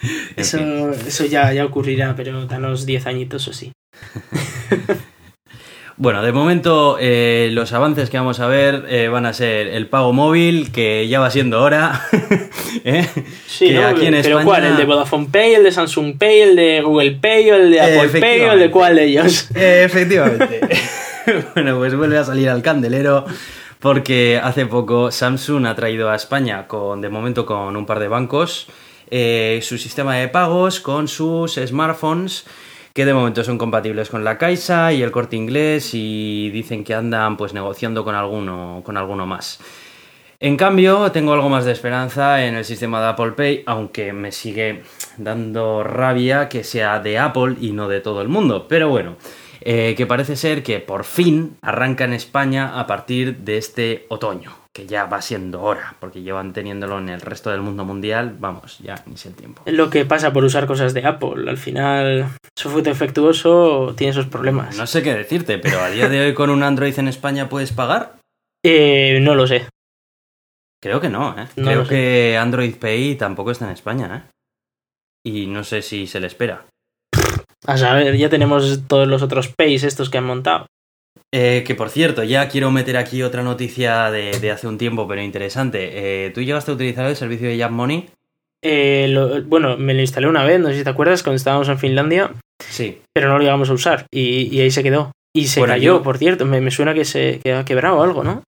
[laughs] eso, eso ya, ya ocurrirá, pero danos 10 añitos o sí. [laughs] Bueno, de momento eh, los avances que vamos a ver eh, van a ser el pago móvil, que ya va siendo hora. [laughs] ¿eh? Sí, aquí en pero ¿cuál? ¿El de Vodafone Pay, el de Samsung Pay, el de Google Pay o el de Apple Pay o el de cuál de ellos? Efectivamente. [laughs] bueno, pues vuelve a salir al candelero porque hace poco Samsung ha traído a España, con, de momento con un par de bancos, eh, su sistema de pagos con sus smartphones que de momento son compatibles con la Caixa y el Corte Inglés y dicen que andan pues negociando con alguno, con alguno más. En cambio, tengo algo más de esperanza en el sistema de Apple Pay, aunque me sigue dando rabia que sea de Apple y no de todo el mundo. Pero bueno, eh, que parece ser que por fin arranca en España a partir de este otoño, que ya va siendo hora, porque llevan teniéndolo en el resto del mundo mundial, vamos, ya ni sé el tiempo. Lo que pasa por usar cosas de Apple, al final, software defectuoso tiene esos problemas. No sé qué decirte, pero a día de hoy con un Android en España puedes pagar. Eh, no lo sé. Creo que no, ¿eh? Creo que Android Pay tampoco está en España, ¿eh? Y no sé si se le espera. A saber, ya tenemos todos los otros Pays estos que han montado. Eh, que por cierto, ya quiero meter aquí otra noticia de, hace un tiempo, pero interesante. Eh, ¿Tú llegaste a utilizar el servicio de Jam Money? Eh, bueno, me lo instalé una vez, no sé si te acuerdas, cuando estábamos en Finlandia. Sí. Pero no lo llegamos a usar y, ahí se quedó. Y se cayó, por cierto. Me, suena que se ha quebrado algo, ¿no?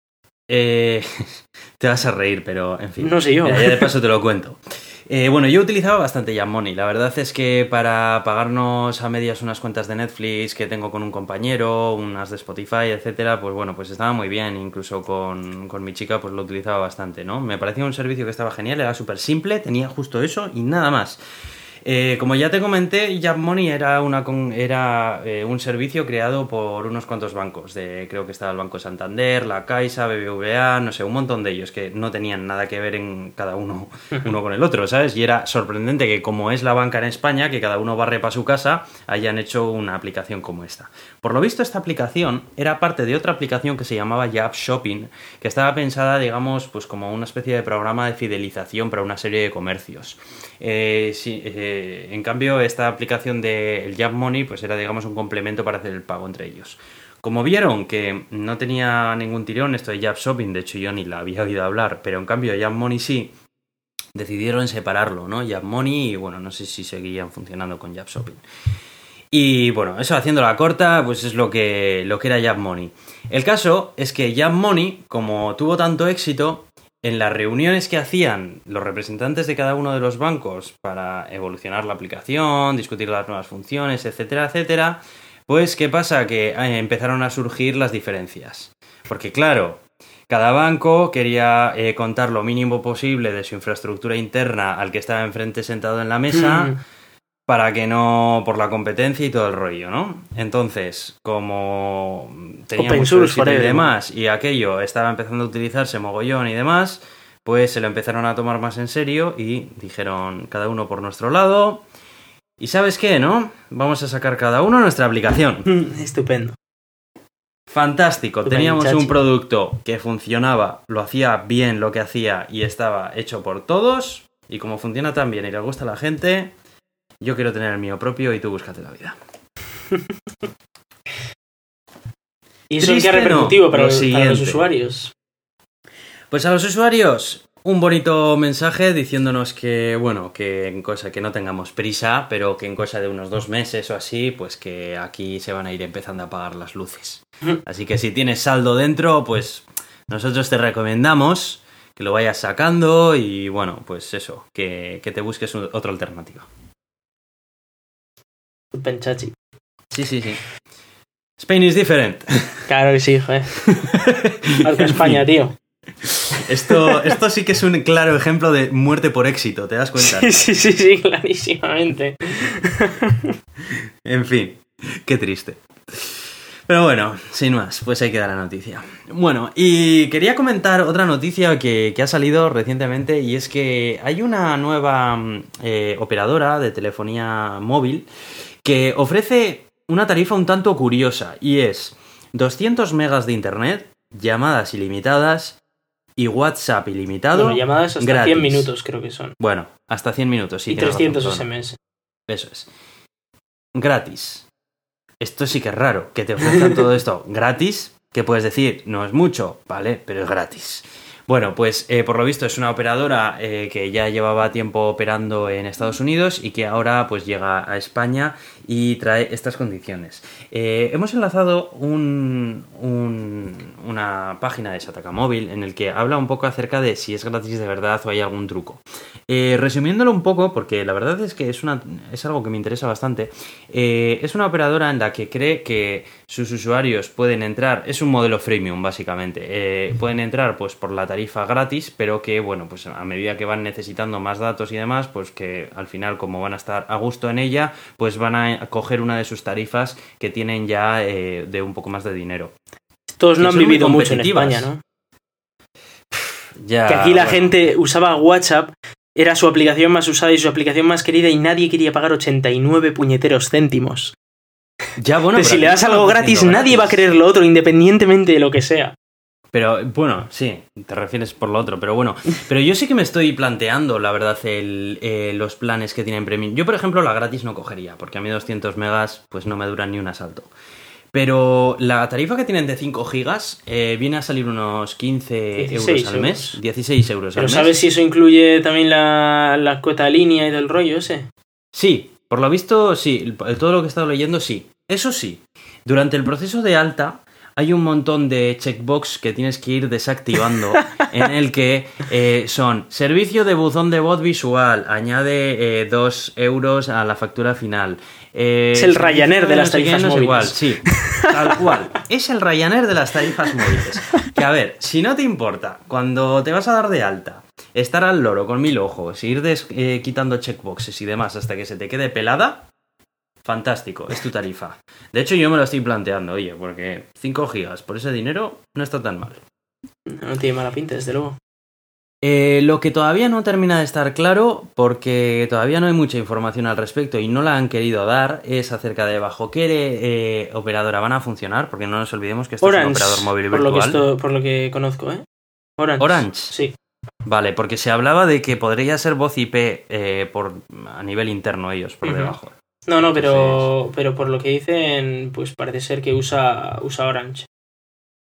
Eh, [laughs] te vas a reír, pero en fin. No sé yo. ya de paso te lo cuento. [laughs] Eh, bueno, yo utilizaba bastante Money. La verdad es que para pagarnos a medias unas cuentas de Netflix que tengo con un compañero, unas de Spotify, etcétera, pues bueno, pues estaba muy bien. Incluso con, con mi chica, pues lo utilizaba bastante, ¿no? Me parecía un servicio que estaba genial, era súper simple, tenía justo eso y nada más. Eh, como ya te comenté, Money era, una, era eh, un servicio creado por unos cuantos bancos. De, creo que estaba el Banco Santander, la Caixa, BBVA, no sé, un montón de ellos que no tenían nada que ver en cada uno, [laughs] uno con el otro, ¿sabes? Y era sorprendente que como es la banca en España, que cada uno barre para su casa, hayan hecho una aplicación como esta. Por lo visto, esta aplicación era parte de otra aplicación que se llamaba Yap Shopping, que estaba pensada, digamos, pues como una especie de programa de fidelización para una serie de comercios. Eh, sí, en cambio, esta aplicación del Jab Money pues era, digamos, un complemento para hacer el pago entre ellos. Como vieron que no tenía ningún tirón esto de Jab Shopping, de hecho yo ni la había oído hablar, pero en cambio Jab Money sí, decidieron separarlo, ¿no? Jab Money y bueno, no sé si seguían funcionando con Jab Shopping. Y bueno, eso haciendo la corta, pues es lo que, lo que era Jab Money. El caso es que Jab Money, como tuvo tanto éxito, en las reuniones que hacían los representantes de cada uno de los bancos para evolucionar la aplicación, discutir las nuevas funciones, etcétera, etcétera, pues ¿qué pasa? Que eh, empezaron a surgir las diferencias. Porque claro, cada banco quería eh, contar lo mínimo posible de su infraestructura interna al que estaba enfrente sentado en la mesa. Mm. Para que no por la competencia y todo el rollo, ¿no? Entonces, como teníamos Open source éxito y demás y aquello estaba empezando a utilizarse mogollón y demás, pues se lo empezaron a tomar más en serio y dijeron cada uno por nuestro lado. ¿Y sabes qué, no? Vamos a sacar cada uno nuestra aplicación. [laughs] Estupendo. Fantástico, Estupendo, teníamos chachi. un producto que funcionaba, lo hacía bien lo que hacía y estaba hecho por todos. Y como funciona tan bien y le gusta a la gente, yo quiero tener el mío propio y tú búscate la vida. [laughs] ¿Y eso Triste qué no, repercutivo para, lo los- para los usuarios? Pues a los usuarios, un bonito mensaje diciéndonos que, bueno, que en cosa que no tengamos prisa, pero que en cosa de unos dos meses o así, pues que aquí se van a ir empezando a apagar las luces. Así que si tienes saldo dentro, pues nosotros te recomendamos que lo vayas sacando y, bueno, pues eso, que, que te busques otra alternativa. Estupendo, chachi. Sí, sí, sí. Spain is different. Claro que sí, joder. [laughs] Marca España, tío. Esto, esto sí que es un claro ejemplo de muerte por éxito, ¿te das cuenta? Sí, sí, sí, sí, clarísimamente. En fin, qué triste. Pero bueno, sin más, pues ahí queda la noticia. Bueno, y quería comentar otra noticia que, que ha salido recientemente y es que hay una nueva mm, eh, operadora de telefonía móvil que ofrece una tarifa un tanto curiosa y es 200 megas de internet, llamadas ilimitadas y WhatsApp ilimitado. Bueno, llamadas hasta gratis. 100 minutos creo que son. Bueno, hasta 100 minutos, sí. y tienes 300 razón. SMS. Eso es. Gratis. Esto sí que es raro, que te ofrezcan todo esto [laughs] gratis, que puedes decir, no es mucho, ¿vale? Pero es gratis. Bueno, pues eh, por lo visto es una operadora eh, que ya llevaba tiempo operando en Estados Unidos y que ahora pues llega a España y trae estas condiciones. Eh, hemos enlazado un- un- una página de Sataka Móvil en el que habla un poco acerca de si es gratis de verdad o hay algún truco. Eh, resumiéndolo un poco, porque la verdad es que es, algo que me interesa bastante, eh, es una operadora en la que cree que sus usuarios pueden entrar, es un modelo freemium básicamente, pueden entrar pues por la tarifa gratis, pero que bueno, pues a medida que van necesitando más datos y demás, pues que al final como van a estar a gusto en ella, pues van a coger una de sus tarifas que tienen ya eh, de un poco más de dinero. Todos no han vivido mucho en. España, ¿no? Ya, Que aquí la bueno. gente usaba WhatsApp, era su aplicación más usada y su aplicación más querida y nadie quería pagar 89 puñeteros céntimos. Ya, bueno, Pero si le das algo ofreciendo gratis, nadie va a gratis. querer lo otro, independientemente de lo que sea. Pero bueno, sí, te refieres por lo otro, pero bueno. [laughs] Pero yo sí que me estoy planteando, la verdad, el, eh, los planes que tienen Premium. Yo, por ejemplo, la gratis no cogería, porque a mí 200 megas pues no me duran ni un asalto. Pero la tarifa que tienen de 5 gigas eh, viene a salir unos 15 16 euros al euros. mes. 16 euros Pero al mes. ¿sabes si eso incluye también la, la cuota línea y del rollo ese? Sí, por lo visto, sí. Todo lo que he estado leyendo, sí. Eso sí, durante el proceso de alta hay un montón de checkbox que tienes que ir desactivando [laughs] en el que eh, son servicio de buzón de voz visual, añade 2 euros a la factura final. eh, Es el Ryanair de las tarifas no móviles. igual, sí, tal cual. Es el Ryanair de las tarifas móviles. Que a ver, si no te importa, cuando te vas a dar de alta, estar al loro con mil ojos, ir des- eh, quitando checkboxes y demás hasta que se te quede pelada, fantástico, es tu tarifa. De hecho, yo me lo estoy planteando, oye, porque 5 gigas por ese dinero no está tan mal. No tiene mala pinta, desde luego. Eh, lo que todavía no termina de estar claro, porque todavía no hay mucha información al respecto y no la han querido dar, es acerca de bajo qué eh, operadora van a funcionar, porque no nos olvidemos que esto es un operador móvil por lo, que virtual. esto- por lo que conozco, ¿eh? Orange. Orange. Sí. Vale, porque se hablaba de que podría ser voz IP eh, por, a nivel interno ellos, por debajo. No, no, pero, pero por lo que dicen, pues parece ser que usa, usa Orange.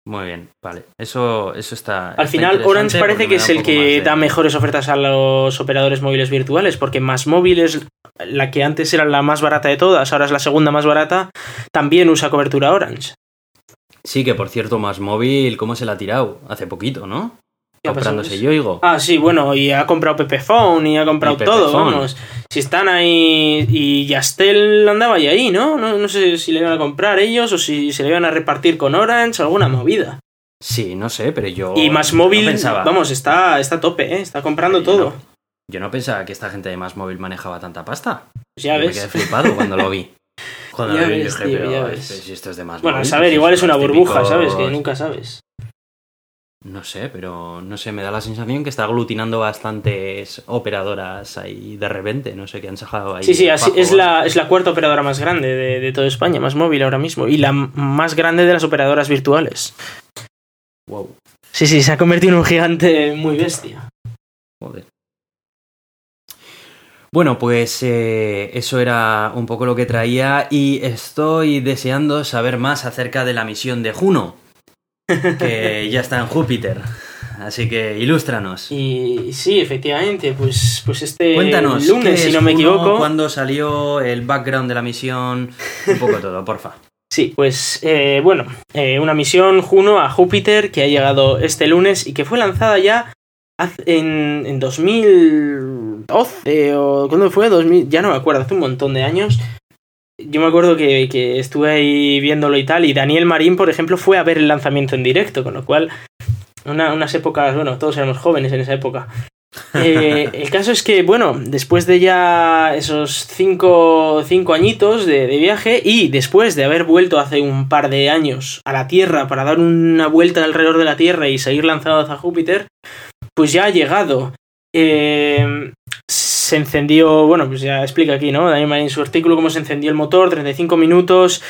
Muy bien, vale. Eso, eso está. Al está final, Orange parece que es el que de- da mejores ofertas a los operadores móviles virtuales, porque Más Móvil es la que antes era la más barata de todas, ahora es la segunda más barata, también usa cobertura Orange. Sí, que por cierto, más móvil, ¿cómo se la ha tirado? Hace poquito, ¿no? ¿Qué ha pasado? Comprándose Yoigo. Ah, sí, bueno, y ha comprado Pepephone y ha comprado Y todo, Pepephone. vamos. Si están ahí. Y Yastel andaba ya ahí, ¿no? ¿no? No sé si le iban a comprar ellos o si se le iban a repartir con Orange, alguna movida. Sí, no sé, pero yo. y Más no Móvil, pensaba- vamos, está, está a tope, ¿eh? Está comprando todo. no- Yo no pensaba que esta gente de más móvil manejaba tanta pasta. Pues ya Yo me ves. quedé flipado cuando lo vi. [laughs] Cuando Ya lo vi ves, dije, tío, pero ya ves. si esto es de más Bueno, a saber, pues igual es una burbuja, ¿sabes? Que nunca sabes. No sé, pero no sé, me da la sensación que está aglutinando bastantes operadoras ahí de repente, no sé, que han sacado ahí. Sí, sí, así, es, la, es la cuarta operadora más grande de, de toda España, más móvil ahora mismo. Y la más grande de las operadoras virtuales. Wow, Sí, sí, se ha convertido en un gigante muy bestia. joder. Bueno, pues eh, eso era un poco lo que traía y estoy deseando saber más acerca de la misión de Juno, [laughs] que ya está en Júpiter. Así que ilústranos. Y sí, efectivamente, pues, pues este Cuéntanos, ¿qué lunes, si no me equivoco. ¿Cuándo salió? ¿El background de la misión? Un poco todo, porfa. [laughs] Sí, pues eh, bueno, eh, una misión Juno a Júpiter que ha llegado este lunes y que fue lanzada ya en, en 2012 o cuando fue 2000, ya no me acuerdo, hace un montón de años. Yo me acuerdo que, que estuve ahí viéndolo y tal, y Daniel Marín, por ejemplo, fue a ver el lanzamiento en directo, con lo cual, una- unas épocas, bueno, todos éramos jóvenes en esa época. [laughs] Eh, el caso es que, bueno, después de ya esos cinco, cinco añitos de, de viaje y después de haber vuelto hace un par de años a la Tierra para dar una vuelta alrededor de la Tierra y seguir lanzado hacia Júpiter, pues ya ha llegado. Eh, se encendió, bueno, pues ya explica aquí, ¿no? Daniel Marín en su artículo cómo se encendió el motor, 35 minutos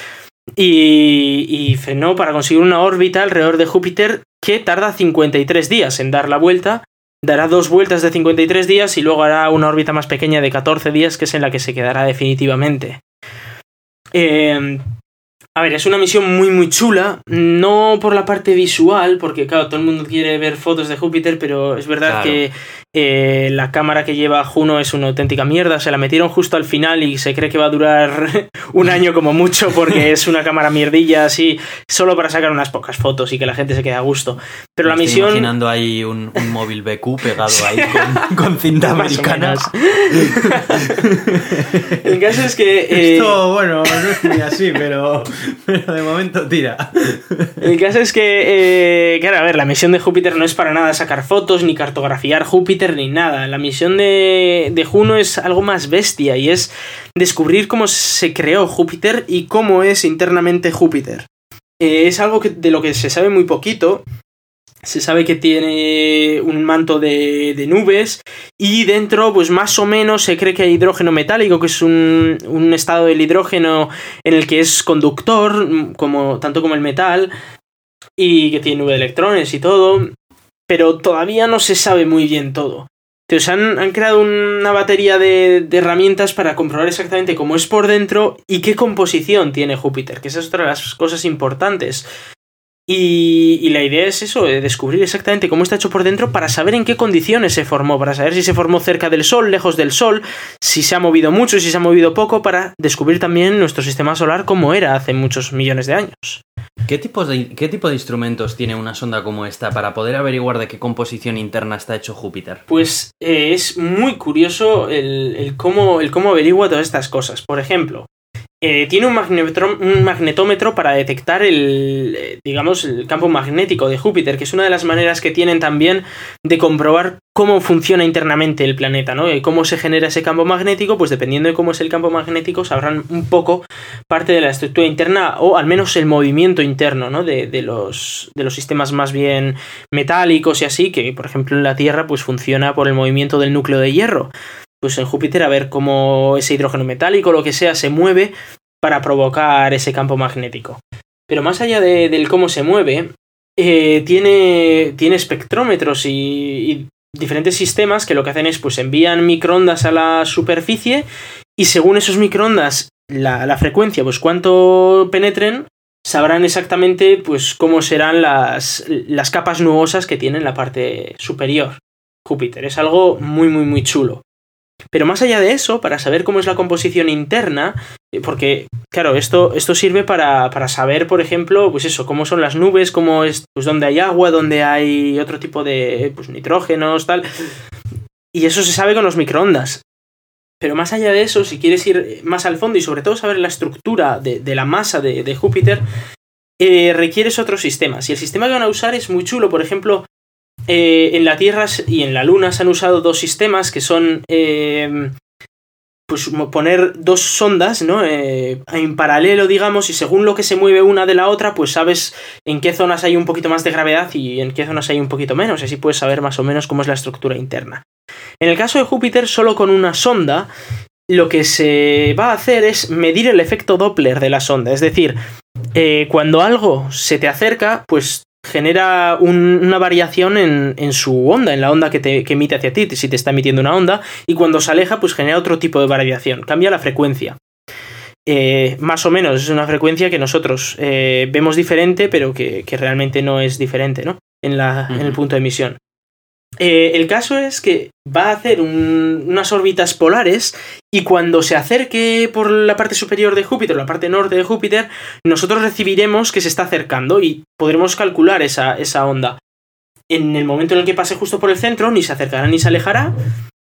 y, y frenó para conseguir una órbita alrededor de Júpiter que tarda 53 días en dar la vuelta dará dos vueltas de 53 días y luego hará una órbita más pequeña de 14 días, que es en la que se quedará definitivamente. Eh, a ver, es una misión muy muy chula, no por la parte visual, porque claro, todo el mundo quiere ver fotos de Júpiter, pero es verdad Claro. que eh, la cámara que lleva Juno es una auténtica mierda, se la metieron justo al final y se cree que va a durar [laughs] un año como mucho porque es una cámara mierdilla así, solo para sacar unas pocas fotos y que la gente se quede a gusto. Pero la Me estoy misión... imaginando ahí un, un móvil BQ pegado ahí con, [laughs] con cinta americana. [laughs] El caso es que. eh, Esto, bueno, no es muy así, pero, pero de momento tira. El caso es que, eh, claro, a ver, la misión de Júpiter no es para nada sacar fotos, ni cartografiar Júpiter, ni nada. La misión de, de Juno es algo más bestia y es descubrir cómo se creó Júpiter y cómo es internamente Júpiter. Eh, es algo de lo que se sabe muy poquito. Se sabe que tiene un manto de, de nubes y dentro, pues más o menos, se cree que hay hidrógeno metálico, que es un, un estado del hidrógeno en el que es conductor, como, tanto como el metal, y que tiene nube de electrones y todo, pero todavía no se sabe muy bien todo. Entonces han, han creado una batería de, herramientas para comprobar exactamente cómo es por dentro y qué composición tiene Júpiter, que esa es otra de las cosas importantes. Y, la idea es eso, de descubrir exactamente cómo está hecho por dentro para saber en qué condiciones se formó, para saber si se formó cerca del Sol, lejos del Sol, si se ha movido mucho, si se ha movido poco, para descubrir también nuestro sistema solar como era hace muchos millones de años. ¿Qué, tipos de, ¿Qué tipo de instrumentos tiene una sonda como esta para poder averiguar de qué composición interna está hecho Júpiter? Pues eh, es muy curioso el, el cómo, el cómo averigua todas estas cosas. Por ejemplo, eh, tiene un, un magnetómetro para detectar el, eh, digamos, el campo magnético de Júpiter, que es una de las maneras que tienen también de comprobar cómo funciona internamente el planeta, ¿no? Y cómo se genera ese campo magnético, pues dependiendo de cómo es el campo magnético, sabrán un poco parte de la estructura interna o al menos el movimiento interno, ¿no? De, de los, de los sistemas más bien metálicos y así, que por ejemplo en la Tierra pues funciona por el movimiento del núcleo de hierro. Pues en Júpiter a ver cómo ese hidrógeno metálico, lo que sea, se mueve para provocar ese campo magnético. Pero más allá de- del cómo se mueve, eh, tiene, tiene espectrómetros y, diferentes sistemas que lo que hacen es pues envían microondas a la superficie y según esos microondas la, la frecuencia, pues cuánto penetren, sabrán exactamente pues cómo serán las, las capas nubosas que tiene en la parte superior. Júpiter es algo muy muy muy chulo. Pero más allá de eso, para saber cómo es la composición interna, eh, porque, claro, esto, esto sirve para, para saber, por ejemplo, pues eso, cómo son las nubes, cómo es, pues dónde hay agua, dónde hay otro tipo de, pues nitrógenos, tal. Y eso se sabe con los microondas. Pero más allá de eso, si quieres ir más al fondo y sobre todo saber la estructura de, la masa de, de Júpiter, eh, requieres otros sistemas. Y el sistema que van a usar es muy chulo. Por ejemplo, eh, en la Tierra y en la Luna se han usado dos sistemas que son eh, pues poner dos sondas, ¿no? Eh, en paralelo, digamos, y según lo que se mueve una de la otra, pues sabes en qué zonas hay un poquito más de gravedad y en qué zonas hay un poquito menos, así puedes saber más o menos cómo es la estructura interna. En el caso de Júpiter, solo con una sonda, lo que se va a hacer es medir el efecto Doppler de la sonda, es decir, eh, cuando algo se te acerca, pues genera una variación en, su onda, en la onda que, te, emite hacia ti, si te está emitiendo una onda, y cuando se aleja, pues genera otro tipo de variación, cambia la frecuencia. Eh, más o menos es una frecuencia que nosotros eh, vemos diferente, pero que, realmente no es diferente, ¿no? En, la, en el punto de emisión. Eh, el caso es que va a hacer unas órbitas polares y cuando se acerque por la parte superior de Júpiter, la parte norte de Júpiter, nosotros recibiremos que se está acercando y podremos calcular esa, esa onda. En el momento en el que pase justo por el centro, ni se acercará ni se alejará,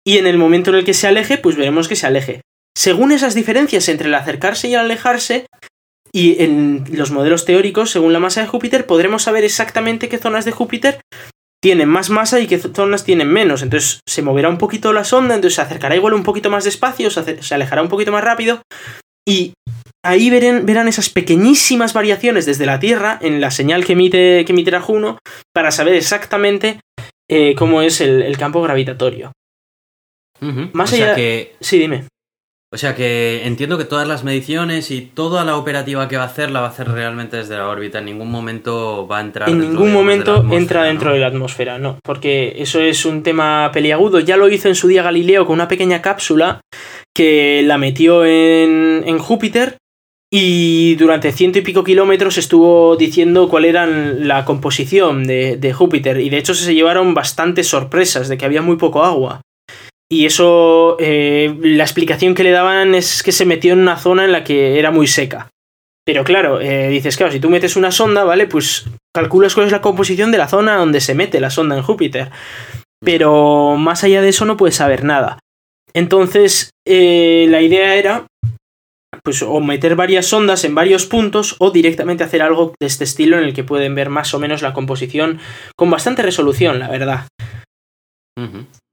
y en el momento en el que se aleje, pues veremos que se aleje. Según esas diferencias entre el acercarse y el alejarse, y en los modelos teóricos, según la masa de Júpiter, podremos saber exactamente qué zonas de Júpiter tienen más masa y qué zonas tienen menos. Entonces se moverá un poquito la sonda, entonces se acercará igual un poquito más despacio, se alejará un poquito más rápido. Y ahí verán, esas pequeñísimas variaciones desde la Tierra en la señal que emite, que emitirá Juno para saber exactamente eh, cómo es el, campo gravitatorio. Más allá. que... Sí, dime. O sea que entiendo que todas las mediciones y toda la operativa que va a hacer la va a hacer realmente desde la órbita. En ningún momento va a entrar. En ningún momento entra dentro de la atmósfera, no. Porque eso es un tema peliagudo. Ya lo hizo en su día Galileo con una pequeña cápsula que la metió en, en Júpiter y durante ciento y pico kilómetros estuvo diciendo cuál era la composición de, de Júpiter. Y de hecho se llevaron bastantes sorpresas de que había muy poco agua. Y eso, eh, la explicación que le daban es que se metió en una zona en la que era muy seca. Pero claro, eh, dices, claro, si tú metes una sonda, ¿vale? Pues calculas cuál es la composición de la zona donde se mete la sonda en Júpiter. Pero más allá de eso no puedes saber nada. Entonces, eh, la idea era, pues, o meter varias sondas en varios puntos o directamente hacer algo de este estilo en el que pueden ver más o menos la composición con bastante resolución, la verdad.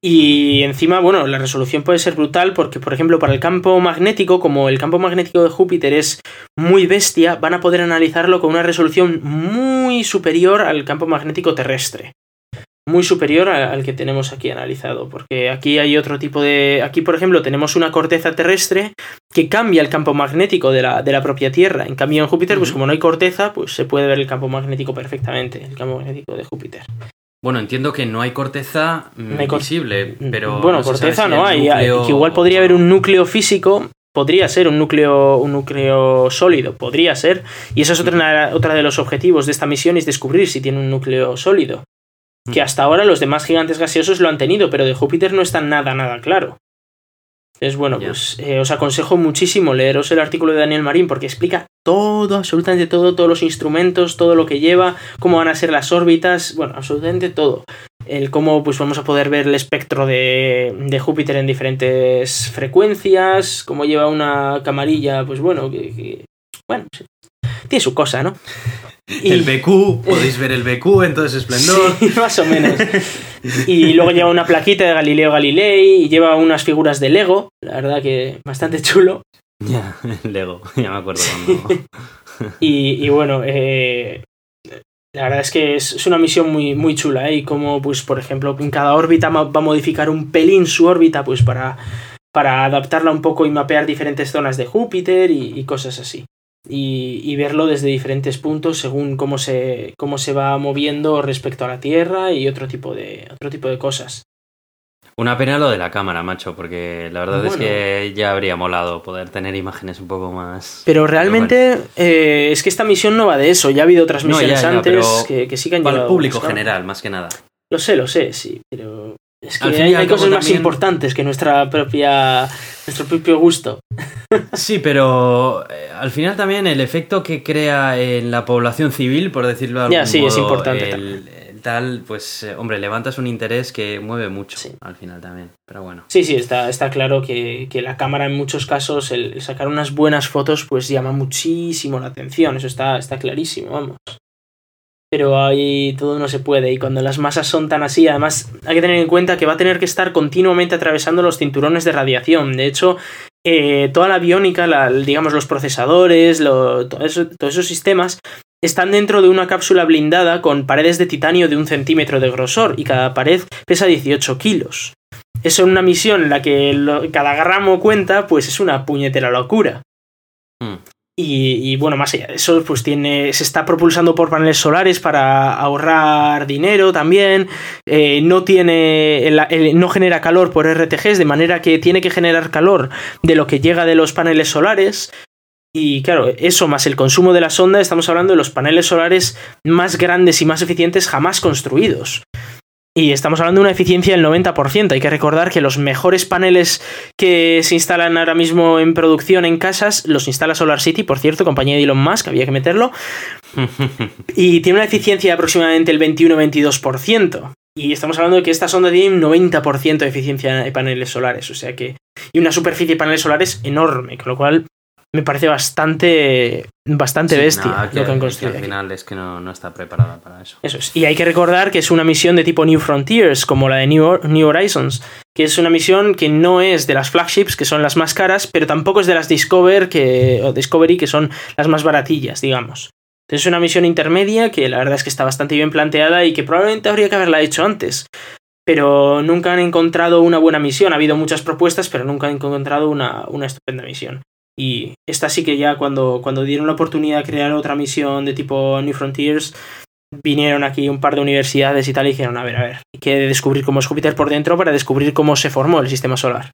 Y encima, bueno, la resolución puede ser brutal porque, por ejemplo, para el campo magnético, como el campo magnético de Júpiter es muy bestia, van a poder analizarlo con una resolución muy superior al campo magnético terrestre. Muy superior al que tenemos aquí analizado. Porque aquí hay otro tipo de. Aquí, por ejemplo, tenemos una corteza terrestre que cambia el campo magnético de la, de la propia Tierra. En cambio, en Júpiter, pues como no hay corteza, pues se puede ver el campo magnético perfectamente, el campo magnético de Júpiter. Bueno, entiendo que no hay corteza visible, pero. Bueno, corteza no hay. Que igual podría haber un núcleo físico. Podría ser un núcleo, un núcleo sólido, podría ser. Y eso es otra, otra de los objetivos de esta misión, es descubrir si tiene un núcleo sólido. Que hasta ahora los demás gigantes gaseosos lo han tenido, pero de Júpiter no está nada, nada claro. Es bueno, pues eh, os aconsejo muchísimo leeros el artículo de Daniel Marín porque explica todo, absolutamente todo, todos los instrumentos, todo lo que lleva, cómo van a ser las órbitas, bueno, absolutamente todo. El cómo pues vamos a poder ver el espectro de, de Júpiter en diferentes frecuencias, cómo lleva una camarilla, pues bueno, que, bueno, tiene su cosa, ¿no? El BQ, podéis ver el BQ en todo ese esplendor. Sí, [laughs] más o menos. Y luego lleva una plaquita de Galileo Galilei y lleva unas figuras de Lego, la verdad que bastante chulo. Ya, [laughs] Lego, ya me acuerdo cuando... [laughs] y, bueno, eh, la verdad es que es, una misión muy, muy chula, ¿eh? Y como, pues, por ejemplo, en cada órbita va a modificar un pelín su órbita, pues, para, para adaptarla un poco y mapear diferentes zonas de Júpiter y cosas así y, verlo desde diferentes puntos según cómo se, cómo se va moviendo respecto a la Tierra y otro tipo de, otro tipo de cosas. Una pena lo de la cámara, macho, porque la verdad es que ya habría molado poder tener imágenes un poco más. Pero realmente eh, es que esta misión no va de eso. Ya ha habido otras misiones antes que, que, sí que han Para el público general, más que nada. Lo sé, lo sé, sí, pero es que hay, cosas más importantes que nuestra propia, nuestro propio gusto. [laughs] Sí, pero eh, al final también el efecto que crea en la población civil, por decirlo de algún ya, sí, es importante. El, tal, pues, eh, hombre, levantas un interés que mueve mucho al final también. Pero bueno. Sí, sí, está, está claro que, la cámara en muchos casos, el, sacar unas buenas fotos, pues llama muchísimo la atención. Eso está, está clarísimo, vamos pero ahí todo no se puede. Y cuando las masas son tan así, además hay que tener en cuenta que va a tener que estar continuamente atravesando los cinturones de radiación. De hecho, eh, toda la biónica, digamos los procesadores, todos esos sistemas están dentro de una cápsula blindada con paredes de titanio de un centímetro de grosor y cada pared pesa 18 kilos. Eso en una misión en la que cada gramo cuenta, pues es una puñetera locura. Mm. Y, y, bueno, más allá de eso, pues tiene. se está propulsando por paneles solares para ahorrar dinero también. Eh, no tiene. no genera calor por RTGs, de manera que tiene que generar calor de lo que llega de los paneles solares. Y claro, eso más el consumo de la sonda, estamos hablando de los paneles solares más grandes y más eficientes jamás construidos. Y estamos hablando de una eficiencia del 90%. Hay que recordar que los mejores paneles que se instalan ahora mismo en producción en casas los instala Solar City, por cierto, compañía de Elon Musk, había que meterlo. [laughs] Y tiene una eficiencia de aproximadamente el 21-22%. Y estamos hablando de que esta sonda tiene un 90% de eficiencia de paneles solares. O sea que. Y una superficie de paneles solares enorme, con lo cual me parece bastante. bastante Sí, bestia lo que han al construido. aquí. final es que no, no está preparada para eso. Eso es. Y hay que recordar que es una misión de tipo New Frontiers, como la de New, New Horizons, que es una misión que no es de las flagships, que son las más caras, pero tampoco es de las Discover que, o Discovery, que son las más baratillas, digamos. Entonces es una misión intermedia que la verdad es que está bastante bien planteada y que probablemente habría que haberla hecho antes. Pero nunca han encontrado una buena misión. Ha habido muchas propuestas, pero nunca han encontrado una, una estupenda misión. Y esta sí que ya cuando, cuando dieron la oportunidad de crear otra misión de tipo New Frontiers, vinieron aquí un par de universidades y tal y dijeron, a ver, a ver, hay que descubrir cómo es Júpiter por dentro para descubrir cómo se formó el sistema solar.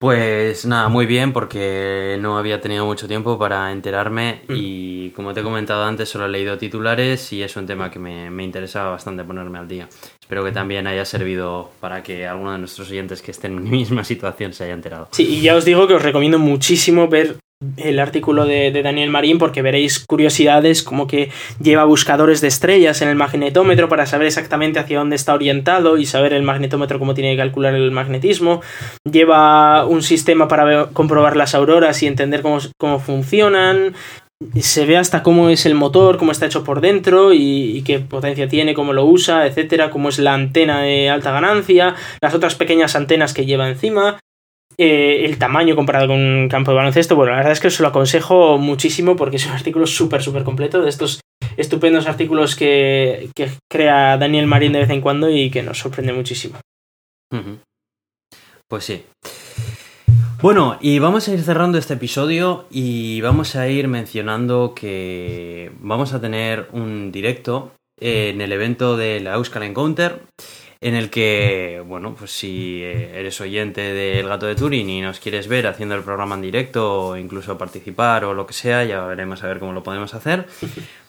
Pues nada, muy bien, porque no había tenido mucho tiempo para enterarme Mm. y como te he comentado antes, solo he leído titulares y es un tema que me, me interesaba bastante ponerme al día. Espero que también haya servido para que alguno de nuestros oyentes que estén en mi misma [laughs] situación se haya enterado. Sí, y ya os digo que os recomiendo muchísimo ver el artículo de, Daniel Marín porque veréis curiosidades como que lleva buscadores de estrellas en el magnetómetro para saber exactamente hacia dónde está orientado y saber el magnetómetro cómo tiene que calcular el magnetismo. Lleva un sistema para comprobar las auroras y entender cómo, cómo funcionan. Se ve hasta cómo es el motor, cómo está hecho por dentro y, y qué potencia tiene, cómo lo usa, etcétera, cómo es la antena de alta ganancia, las otras pequeñas antenas que lleva encima eh, el tamaño comparado con un campo de baloncesto. Bueno, la verdad es que os lo aconsejo muchísimo porque es un artículo súper, súper completo de estos estupendos artículos que, que crea Daniel Marín de vez en cuando y que nos sorprende muchísimo. Pues sí. Bueno, y vamos a ir cerrando este episodio y vamos a ir mencionando que vamos a tener un directo en el evento de la Euskal Encounter en el que, bueno, pues si eh, eres oyente del Gato de Turing y nos quieres ver haciendo el programa en directo o incluso participar o lo que sea, ya veremos a ver cómo lo podemos hacer,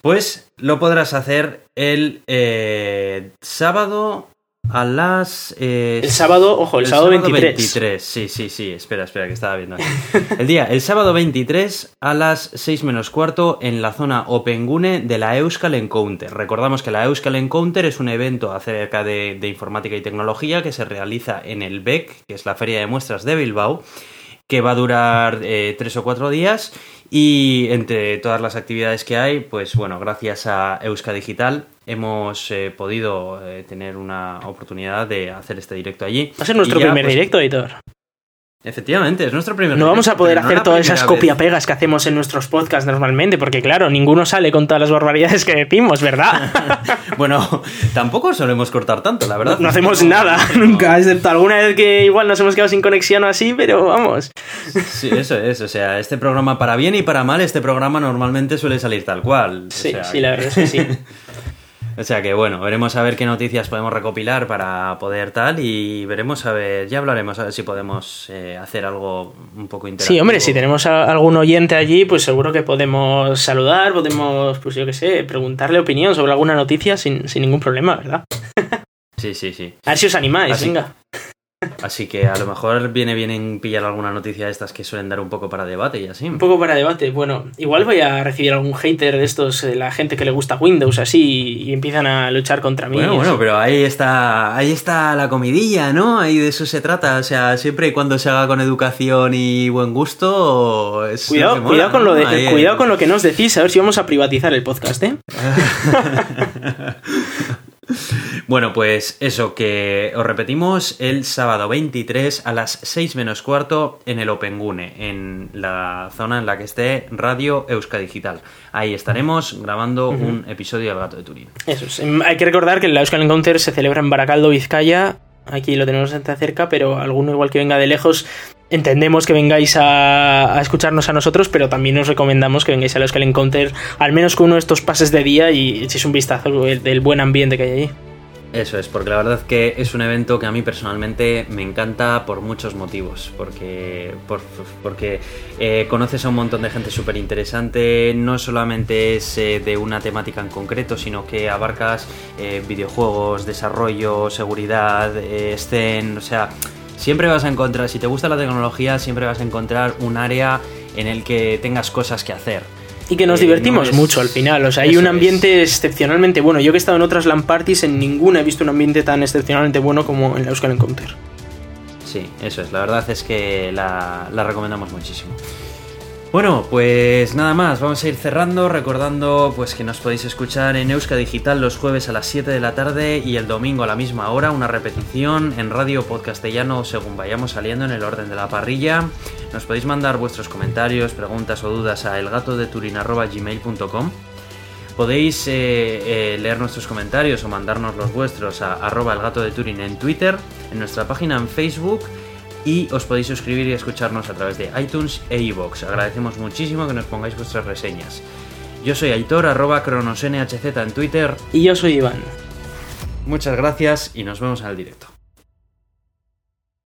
pues lo podrás hacer el eh, sábado a las... eh, El sábado, ojo, el, sábado, 23. 23, sí, sí, sí, espera, espera, que estaba viendo aquí. El día, el sábado 23 a las 6 menos cuarto en la zona Opengune de la Euskal Encounter. Recordamos que la Euskal Encounter es un evento acerca de, de informática y tecnología que se realiza en el BEC, que es la Feria de Muestras de Bilbao, que va a durar eh, tres o cuatro días y entre todas las actividades que hay, pues bueno, gracias a Euska Digital hemos eh, podido eh, tener una oportunidad de hacer este directo allí. Va a ser nuestro ya, primer pues, directo, editor. Efectivamente, es nuestro primer No vamos a poder no hacer todas esas copia-pegas que hacemos en nuestros podcasts normalmente, porque claro, ninguno sale con todas las barbaridades que decimos, ¿verdad? [laughs] Bueno, tampoco solemos cortar tanto, la verdad. no hacemos nada, nunca, excepto alguna vez que igual nos hemos quedado sin conexión o así, pero vamos. Sí, eso es. O sea, este programa para bien y para mal, este programa normalmente suele salir tal cual. O Sí, sea, sí, la verdad es que sí. [laughs] O sea que bueno, veremos a ver qué noticias podemos recopilar para poder tal y veremos a ver, ya hablaremos a ver si podemos eh, hacer algo un poco interactivo. Sí, hombre, si tenemos a- algún oyente allí, pues seguro que podemos saludar, podemos, pues yo qué sé, preguntarle opinión sobre alguna noticia sin, sin ningún problema, ¿verdad? Sí, sí, sí. A ver si os animáis, Así- venga. Así que a lo mejor viene bien en pillar alguna noticia de estas que suelen dar un poco para debate y así. Un poco para debate. Bueno, igual voy a recibir algún hater de estos, de la gente que le gusta Windows así, y empiezan a luchar contra mí. Bueno, bueno, pero ahí está, ahí está la comidilla, ¿no? Ahí de eso se trata. O sea, siempre y cuando se haga con educación y buen gusto, es Cuidado, mola, cuidado, con lo de, cuidado con lo que nos decís, a ver si vamos a privatizar el podcast, ¿eh? [laughs] [laughs] Bueno, pues eso, que os repetimos el sábado 23 a las 6 menos cuarto en el Opengune, en la zona en la que esté Radio Euska Digital. Ahí estaremos grabando un episodio del Gato de Turín. Eso es. Hay que recordar que el Euskal Encounter se celebra en Baracaldo, Vizcaya. Aquí lo tenemos cerca, pero alguno igual que venga de lejos entendemos que vengáis a, escucharnos a nosotros, pero también os recomendamos que vengáis a los que Encounter, al menos con uno de estos pases de día y echéis un vistazo del buen ambiente que hay allí. Eso es, porque la verdad que es un evento que a mí personalmente me encanta por muchos motivos, porque, porque eh, conoces a un montón de gente súper interesante, no solamente es eh, de una temática en concreto, sino que abarcas eh, videojuegos, desarrollo, seguridad, escen, o sea, siempre vas a encontrar, si te gusta la tecnología, siempre vas a encontrar un área en el que tengas cosas que hacer. Y que nos eh, divertimos mucho al final. O sea, hay un ambiente excepcionalmente bueno. Yo que he estado en otras LAN parties, en ninguna he visto un ambiente tan excepcionalmente bueno como en la Euskal Encounter. Sí, eso es. La verdad es que la recomendamos muchísimo. Bueno, pues nada más, vamos a ir cerrando recordando pues que nos podéis escuchar en Euska Digital los jueves a las 7 de la tarde y el domingo a la misma hora, una repetición en Radio Podcastellano según vayamos saliendo en el orden de la parrilla. Nos podéis mandar vuestros comentarios, preguntas o dudas a elgatodeturin.gmail.com Podéis eh, eh, leer nuestros comentarios o mandarnos los vuestros a arroba elgatodeturin en Twitter, en nuestra página en Facebook y os podéis suscribir y escucharnos a través de iTunes e iVoox. Agradecemos muchísimo que nos pongáis vuestras reseñas. Yo soy Aitor, arroba cronosnhz en Twitter. Y yo soy Iván. Muchas gracias y nos vemos en el directo.